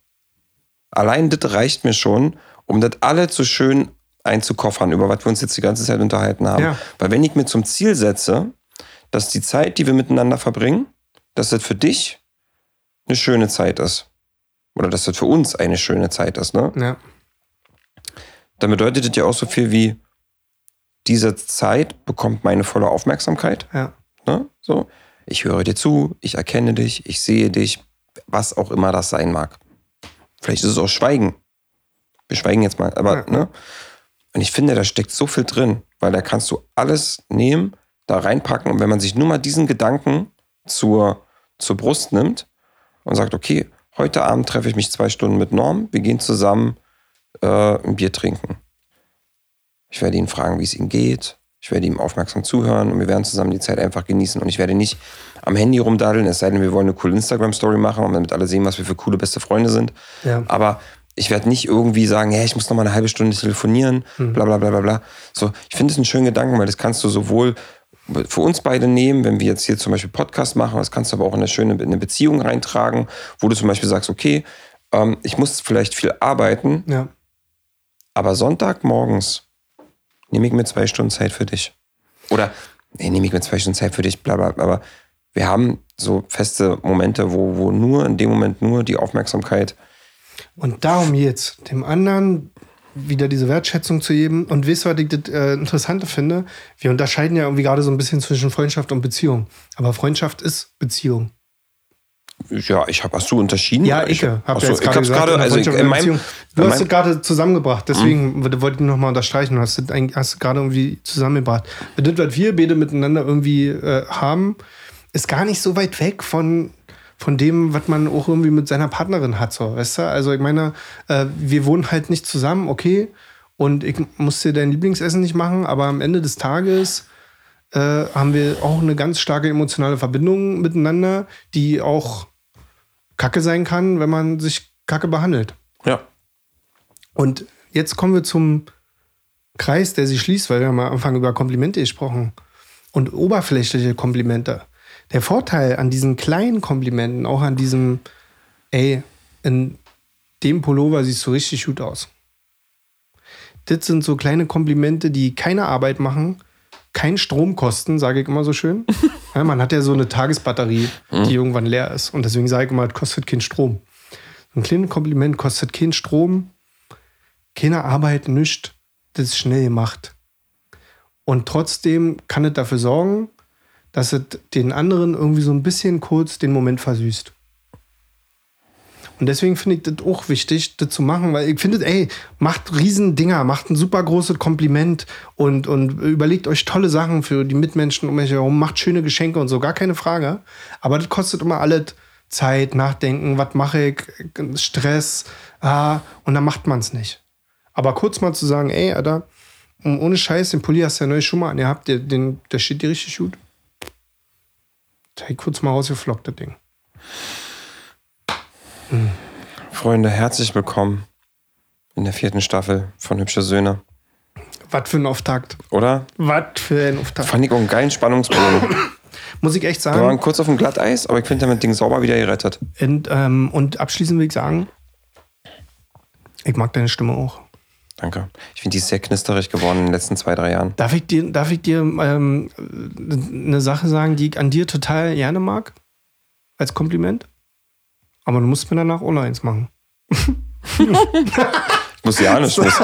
allein das reicht mir schon, um das alles so schön einzukoffern, über was wir uns jetzt die ganze Zeit unterhalten haben. Ja. Weil wenn ich mir zum Ziel setze, dass die Zeit, die wir miteinander verbringen, dass das für dich eine schöne Zeit ist. Oder dass das für uns eine schöne Zeit ist, ne? Ja. dann bedeutet das ja auch so viel wie, diese Zeit bekommt meine volle Aufmerksamkeit. Ja. Ne? So, ich höre dir zu, ich erkenne dich, ich sehe dich, was auch immer das sein mag. Vielleicht ist es auch Schweigen. Wir schweigen jetzt mal, aber, Ja. ne? Und ich finde, da steckt so viel drin, weil da kannst du alles nehmen, da reinpacken und wenn man sich nur mal diesen Gedanken zur, zur Brust nimmt und sagt, okay, heute Abend treffe ich mich zwei Stunden mit Norm, wir gehen zusammen äh, ein Bier trinken. Ich werde ihn fragen, wie es ihm geht. Ich werde ihm aufmerksam zuhören und wir werden zusammen die Zeit einfach genießen. Und ich werde nicht am Handy rumdaddeln, es sei denn, wir wollen eine coole Instagram-Story machen, damit alle sehen, was wir für coole beste Freunde sind. Ja. Aber ich werde nicht irgendwie sagen, hey, ich muss noch mal eine halbe Stunde telefonieren, bla bla bla bla bla. So, ich finde es einen schönen Gedanken, weil das kannst du sowohl für uns beide nehmen, wenn wir jetzt hier zum Beispiel Podcast machen, das kannst du aber auch in eine schöne in eine Beziehung reintragen, wo du zum Beispiel sagst, okay, ähm, ich muss vielleicht viel arbeiten, Ja. aber Sonntagmorgens nehme ich mir zwei Stunden Zeit für dich. Oder nee, nehme ich mir zwei Stunden Zeit für dich, bla bla. Aber wir haben so feste Momente, wo, wo nur in dem Moment nur die Aufmerksamkeit. Und darum jetzt, dem anderen wieder diese Wertschätzung zu geben. Und weißt du, was ich das äh, Interessante finde? Wir unterscheiden ja irgendwie gerade so ein bisschen zwischen Freundschaft und Beziehung. Aber Freundschaft ist Beziehung. Ja, ich habe, hast du unterschieden? Ja, ich habe Achso, jetzt gerade gesagt, gerade, also in meinem. Du hast es gerade zusammengebracht, deswegen wollte ich nochmal unterstreichen. Du hast es eigentlich- hast es gerade irgendwie zusammengebracht. Das, was wir beide miteinander irgendwie äh, haben, ist gar nicht so weit weg von, von dem, was man auch irgendwie mit seiner Partnerin hat. So, weißt du? Also ich meine, äh, wir wohnen halt nicht zusammen, okay. Und ich muss dir dein Lieblingsessen nicht machen, aber am Ende des Tages äh, haben wir auch eine ganz starke emotionale Verbindung miteinander, die auch Kacke sein kann, wenn man sich Kacke behandelt. ja. Und jetzt kommen wir zum Kreis, der sich schließt, weil wir haben am Anfang über Komplimente gesprochen. Und oberflächliche Komplimente. Der Vorteil an diesen kleinen Komplimenten, auch an diesem, ey, in dem Pullover siehst du richtig gut aus. Das sind so kleine Komplimente, die keine Arbeit machen, keinen Strom kosten, sage ich immer so schön. <laughs> ja, man hat ja so eine Tagesbatterie, die irgendwann leer ist. Und deswegen sage ich immer, es kostet keinen Strom. Ein kleines Kompliment kostet keinen Strom, keine Arbeit, nichts. Das ist schnell gemacht. Und trotzdem kann es dafür sorgen, dass es den anderen irgendwie so ein bisschen kurz den Moment versüßt. Und deswegen finde ich das auch wichtig, das zu machen, weil ich finde, ey, macht Riesendinger, macht ein super großes Kompliment und, und überlegt euch tolle Sachen für die Mitmenschen um euch herum, macht schöne Geschenke und so, gar keine Frage. Aber das kostet immer alles Zeit, Nachdenken, was mache ich, Stress, ah, und dann macht man es nicht. Aber kurz mal zu sagen, ey, Alter, ohne Scheiß, den Pulli hast du ja neu schon mal angehabt, der, den, der steht dir richtig gut. Da kurz mal rausgeflockt, das Ding. Freunde, herzlich willkommen in der vierten Staffel von Hübsche Söhne. Was für ein Auftakt. Oder? Was für ein Auftakt. Fand ich auch einen geilen Spannungsbogen. <coughs> Muss ich echt Wir waren sagen. kurz auf dem Glatteis, aber ich finde, damit Ding sauber wieder gerettet. Und, ähm, und abschließend will ich sagen, ich mag deine Stimme auch. Danke. Ich finde, die ist sehr knisterig geworden in den letzten zwei, drei Jahren. Darf ich dir, darf ich dir ähm, eine Sache sagen, die ich an dir total gerne mag? Als Kompliment? Aber du musst mir danach ohne eins machen. Ich muss ja nicht, muss.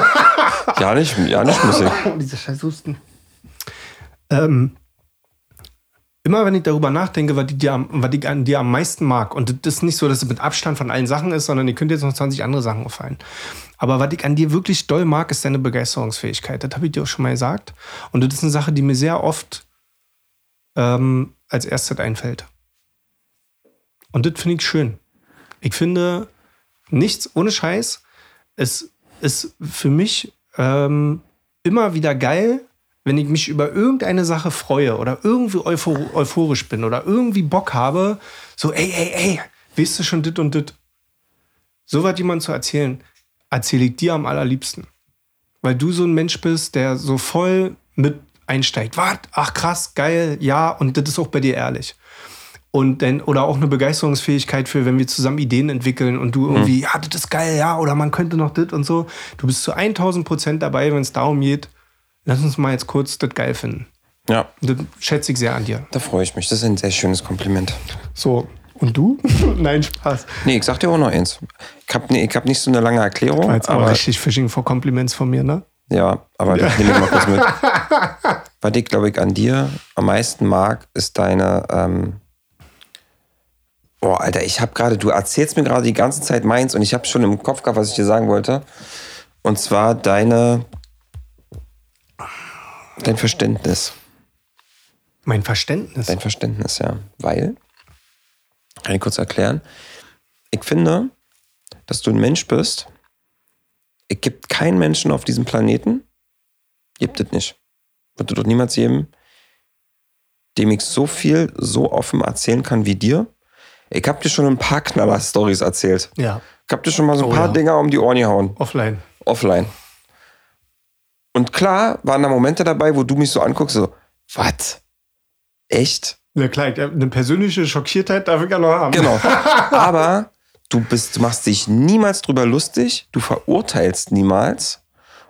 Ja nicht, ja nicht muss ich. <laughs> Oh, diese scheiß Husten. Ähm, immer wenn ich darüber nachdenke, was ich, dir am, was ich an dir am meisten mag, und das ist nicht so, dass es mit Abstand von allen Sachen ist, sondern ihr könnt jetzt noch 20 andere Sachen auffallen. Aber was ich an dir wirklich doll mag, ist deine Begeisterungsfähigkeit. Das habe ich dir auch schon mal gesagt. Und das ist eine Sache, die mir sehr oft ähm, als erstes einfällt. Und das finde ich schön. Ich finde, nichts ohne Scheiß. Es ist für mich ähm, immer wieder geil, wenn ich mich über irgendeine Sache freue oder irgendwie euphor euphorisch bin oder irgendwie Bock habe, so, ey, ey, ey, weißt du schon dit und dit? So was jemand zu erzählen, erzähle ich dir am allerliebsten. Weil du so ein Mensch bist, der so voll mit einsteigt. Was? Ach krass, geil, ja, und das ist auch bei dir ehrlich. Und dann, oder auch eine Begeisterungsfähigkeit für, wenn wir zusammen Ideen entwickeln und du irgendwie, ja, das ist geil, ja, oder man könnte noch das und so. Du bist zu 1000 Prozent dabei, wenn es darum geht, lass uns mal jetzt kurz das geil finden. Ja, das schätze ich sehr an dir. da freue ich mich. Das ist ein sehr schönes Kompliment. So, und du? <laughs> Nein, Spaß. Nee, ich sag dir auch noch eins. Ich habe nee, ich hab nicht so eine lange Erklärung, War jetzt aber aber, richtig Fishing for Compliments von mir, ne? ja, aber das nehme ich mal kurz mit. <laughs> Was ich, glaube ich, an dir am meisten mag, ist deine. Ähm Boah, Alter, ich habe gerade, du erzählst mir gerade die ganze Zeit meins und ich habe schon im Kopf gehabt, was ich dir sagen wollte. Und zwar deine. Dein Verständnis. Mein Verständnis. Dein Verständnis, ja. Weil, kann ich kurz erklären, ich finde, dass du ein Mensch bist, es gibt keinen Menschen auf diesem Planeten, gibt es nicht, wird es doch niemals geben, dem ich so viel, so offen erzählen kann wie dir. Ich hab dir schon ein paar Knaller-Stories erzählt. Ja, Ich hab dir schon mal so ein Oh paar ja. Dinger um die Ohren gehauen offline. offline. Und klar waren da Momente dabei, wo du mich so anguckst, so, was? Echt? Ja, klar, eine persönliche Schockiertheit darf ich ja noch haben. Genau. <laughs> Aber du bist, du machst dich niemals drüber lustig, du verurteilst niemals.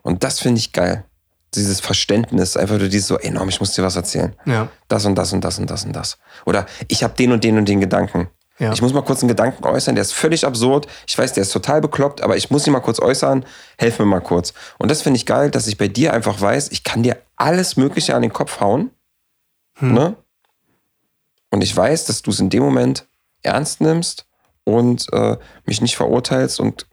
Und das finde ich geil. dieses Verständnis, einfach nur dieses so, ey, Norm, ich muss dir was erzählen. Ja. Das und das und das und das und das. Oder ich habe den und den und den Gedanken. Ja. Ich muss mal kurz einen Gedanken äußern, der ist völlig absurd. Ich weiß, der ist total bekloppt, aber ich muss ihn mal kurz äußern. Helf mir mal kurz. Und das finde ich geil, dass ich bei dir einfach weiß, ich kann dir alles Mögliche an den Kopf hauen. Ne? Und ich weiß, dass du es in dem Moment ernst nimmst und äh, mich nicht verurteilst und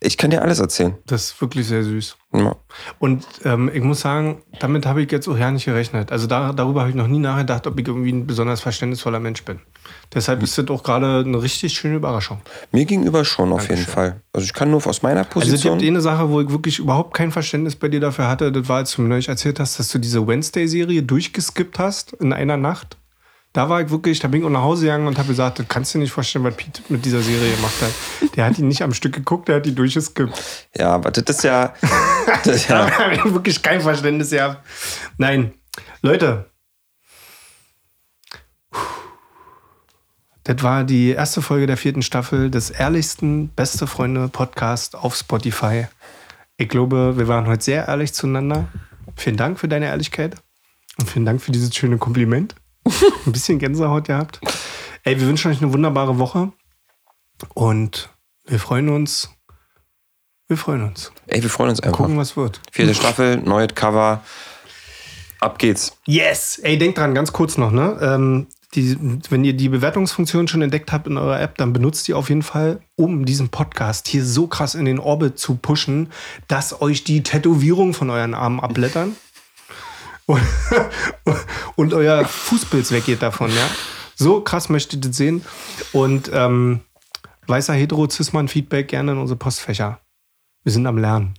ich kann dir alles erzählen. Das ist wirklich sehr süß. Ja. Und ähm, ich muss sagen, damit habe ich jetzt auch ja nicht gerechnet. Also da, darüber habe ich noch nie nachgedacht, ob ich irgendwie ein besonders verständnisvoller Mensch bin. Deshalb ist das auch gerade eine richtig schöne Überraschung. Mir gegenüber schon auf jeden Dankeschön. Fall. Also ich kann nur aus meiner Also es Position. gibt eine Sache, wo ich wirklich überhaupt kein Verständnis bei dir dafür hatte. Das war, als du mir neulich erzählt hast, dass du diese Wednesday-Serie durchgeskippt hast in einer Nacht. Da war ich wirklich, da bin ich auch nach Hause gegangen und habe gesagt, das kannst du dir nicht vorstellen, was Pete mit dieser Serie gemacht hat. Der hat die nicht am Stück geguckt, der hat die durchgeskippt. ja, aber das ist ja. <laughs> Das ist Da ja habe ich wirklich kein Verständnis gehabt. Nein, Leute. Das war die erste Folge der vierten Staffel des ehrlichsten Beste Freunde Podcast auf Spotify. Ich glaube, wir waren heute sehr ehrlich zueinander. Vielen Dank für deine Ehrlichkeit und vielen Dank für dieses schöne Kompliment. <laughs> Ein bisschen Gänsehaut gehabt. Ey, wir wünschen euch eine wunderbare Woche und wir freuen uns. Wir freuen uns. ey, wir freuen uns einfach. Gucken, was wird. Vierte Staffel, neues Cover. Ab geht's. Yes! Ey, denkt dran, ganz kurz noch, ne? Ähm, die, wenn ihr die Bewertungsfunktion schon entdeckt habt in eurer App, dann benutzt die auf jeden Fall, um diesen Podcast hier so krass in den Orbit zu pushen, dass euch die Tätowierung von euren Armen abblättern. <laughs> Und, und euer Fußpilz weggeht davon, ja? So krass möchtet ihr das sehen. Und ähm, weißer Hetero-Cis-Mann-Feedback gerne in unsere Postfächer. Wir sind am Lernen.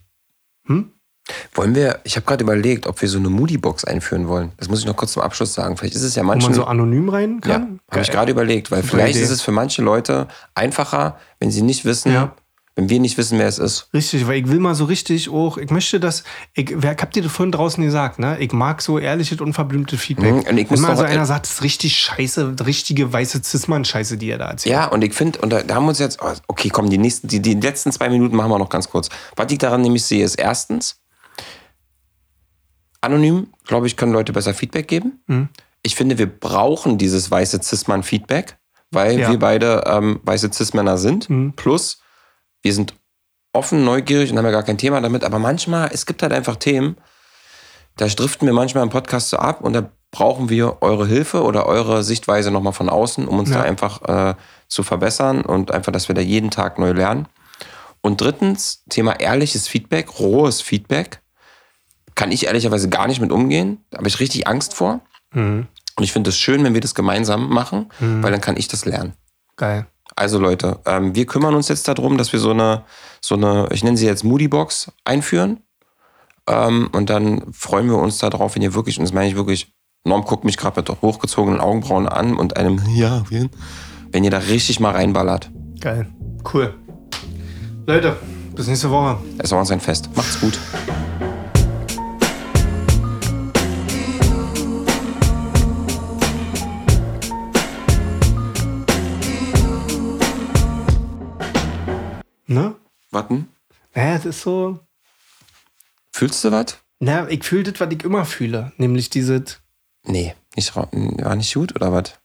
Wollen wir, ich habe gerade überlegt, ob wir so eine Moody-Box einführen wollen. Das muss ich noch kurz zum Abschluss sagen. Vielleicht ist es ja Wo manchen. man so anonym rein ja, kann. habe ich gerade überlegt, weil vielleicht Idee. ist es für manche Leute einfacher, wenn sie nicht wissen, Ja. wenn wir nicht wissen, wer es ist. Richtig, weil ich will mal so richtig auch, ich möchte das, ich, wer, habt ihr das vorhin draußen gesagt, ne? Ich mag so ehrliches, unverblümte Feedback. Mhm, und ich muss Wenn so einer sagt, das ist richtig scheiße, richtige weiße Zismann-Scheiße, die er da erzählt. Ja, und ich finde, und da, da haben wir uns jetzt, oh, okay, komm, die nächsten, die, die letzten zwei Minuten machen wir noch ganz kurz. Was ich daran nämlich sehe, ist erstens, anonym, glaube ich, können Leute besser Feedback geben. Mhm. Ich finde, wir brauchen dieses weiße Cis-Mann-Feedback, weil Ja. wir beide ähm, weiße Cis-Männer sind. Mhm. Plus, wir sind offen, neugierig und haben ja gar kein Thema damit. Aber manchmal, es gibt halt einfach Themen, da driften wir manchmal im Podcast so ab und da brauchen wir eure Hilfe oder eure Sichtweise nochmal von außen, um uns Ja. da einfach äh, zu verbessern und einfach, dass wir da jeden Tag neu lernen. Und drittens, Thema ehrliches Feedback, rohes Feedback. Kann ich ehrlicherweise gar nicht mit umgehen. Da habe ich richtig Angst vor. Mhm. Und ich finde es schön, wenn wir das gemeinsam machen, weil dann kann ich das lernen. Geil. Also Leute, ähm, wir kümmern uns jetzt darum, dass wir so eine, so eine, ich nenne sie jetzt Moody Box einführen. Ähm, und dann freuen wir uns darauf, wenn ihr wirklich, und das meine ich wirklich, Norm guckt mich gerade mit hochgezogenen Augenbrauen an und einem <laughs> Ja, wenn ihr da richtig mal reinballert. Geil. Cool. Leute, bis nächste Woche. Es war uns ein Fest. Macht's gut. Naja, es ist so. Fühlst du was? Na, ich fühle das, was ich immer fühle. Nämlich dieses. Nee, nicht, war nicht gut oder was?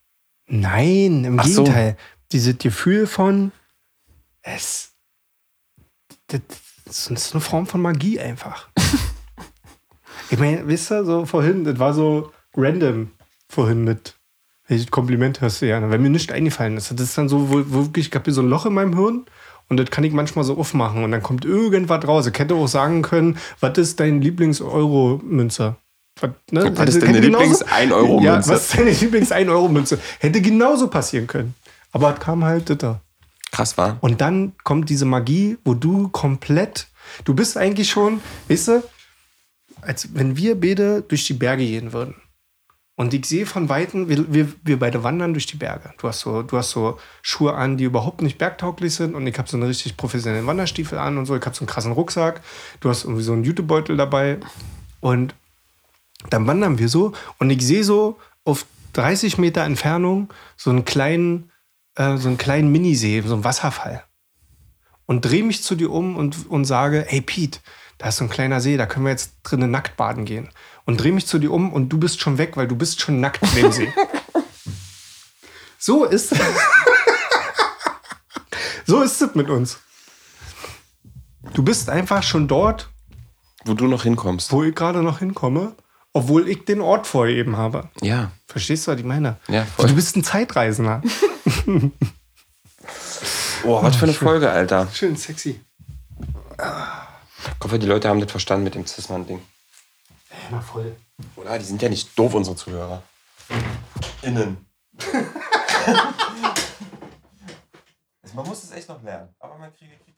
Nein, im Ach so. Gegenteil. Dieses Gefühl von. Es. Das ist eine Form von Magie einfach. <laughs> ich meine, wisst ihr, so vorhin, das war so random vorhin mit. Welches Kompliment hörst du ja? Weil mir nichts eingefallen ist. Das ist dann so, wirklich, ich habe hier so ein Loch in meinem Hirn und das kann ich manchmal so aufmachen und dann kommt irgendwas raus. Ich hätte auch sagen können, was ist dein Lieblings-Euro-Münzer? Was, ne? Was ist deine hätte genauso- Lieblings-1-Euro-Münze? Ja, was ist deine Lieblings-1-Euro-Münze? Hätte genauso passieren können. Aber es kam halt da. Krass war. Und dann kommt diese Magie, wo du komplett, du bist eigentlich schon, weißt du, als wenn wir beide durch die Berge gehen würden. Und ich sehe von Weitem, wir, wir, wir beide wandern durch die Berge. Du hast, so, du hast so Schuhe an, die überhaupt nicht bergtauglich sind. Und ich habe so einen richtig professionellen Wanderstiefel an und so. Ich habe so einen krassen Rucksack. Du hast irgendwie so einen Jutebeutel dabei. Und dann wandern wir so. Und ich sehe so auf 30 Meter Entfernung so einen kleinen, äh, so einen kleinen Minisee, so einen Wasserfall. und drehe mich zu dir um und, und sage, hey Pete, da ist so ein kleiner See, da können wir jetzt drinnen nackt baden gehen. Und drehe mich zu dir um und du bist schon weg, weil du bist schon nackt dem See. so ist <laughs> So ist es mit uns. Du bist einfach schon dort, Wo du noch hinkommst. wo ich gerade noch hinkomme, obwohl ich den Ort vorher eben habe. Ja. Verstehst du, was ich meine? Ja, voll. Du bist ein Zeitreisender. <laughs> Oh, was für eine Folge, Alter. Schön sexy. Ich hoffe, die Leute haben das verstanden mit dem Zisman-Ding. Na voll. Oder? Die sind ja nicht doof, unsere Zuhörer. Innen. <laughs> man muss es echt noch lernen. Aber man kriegt.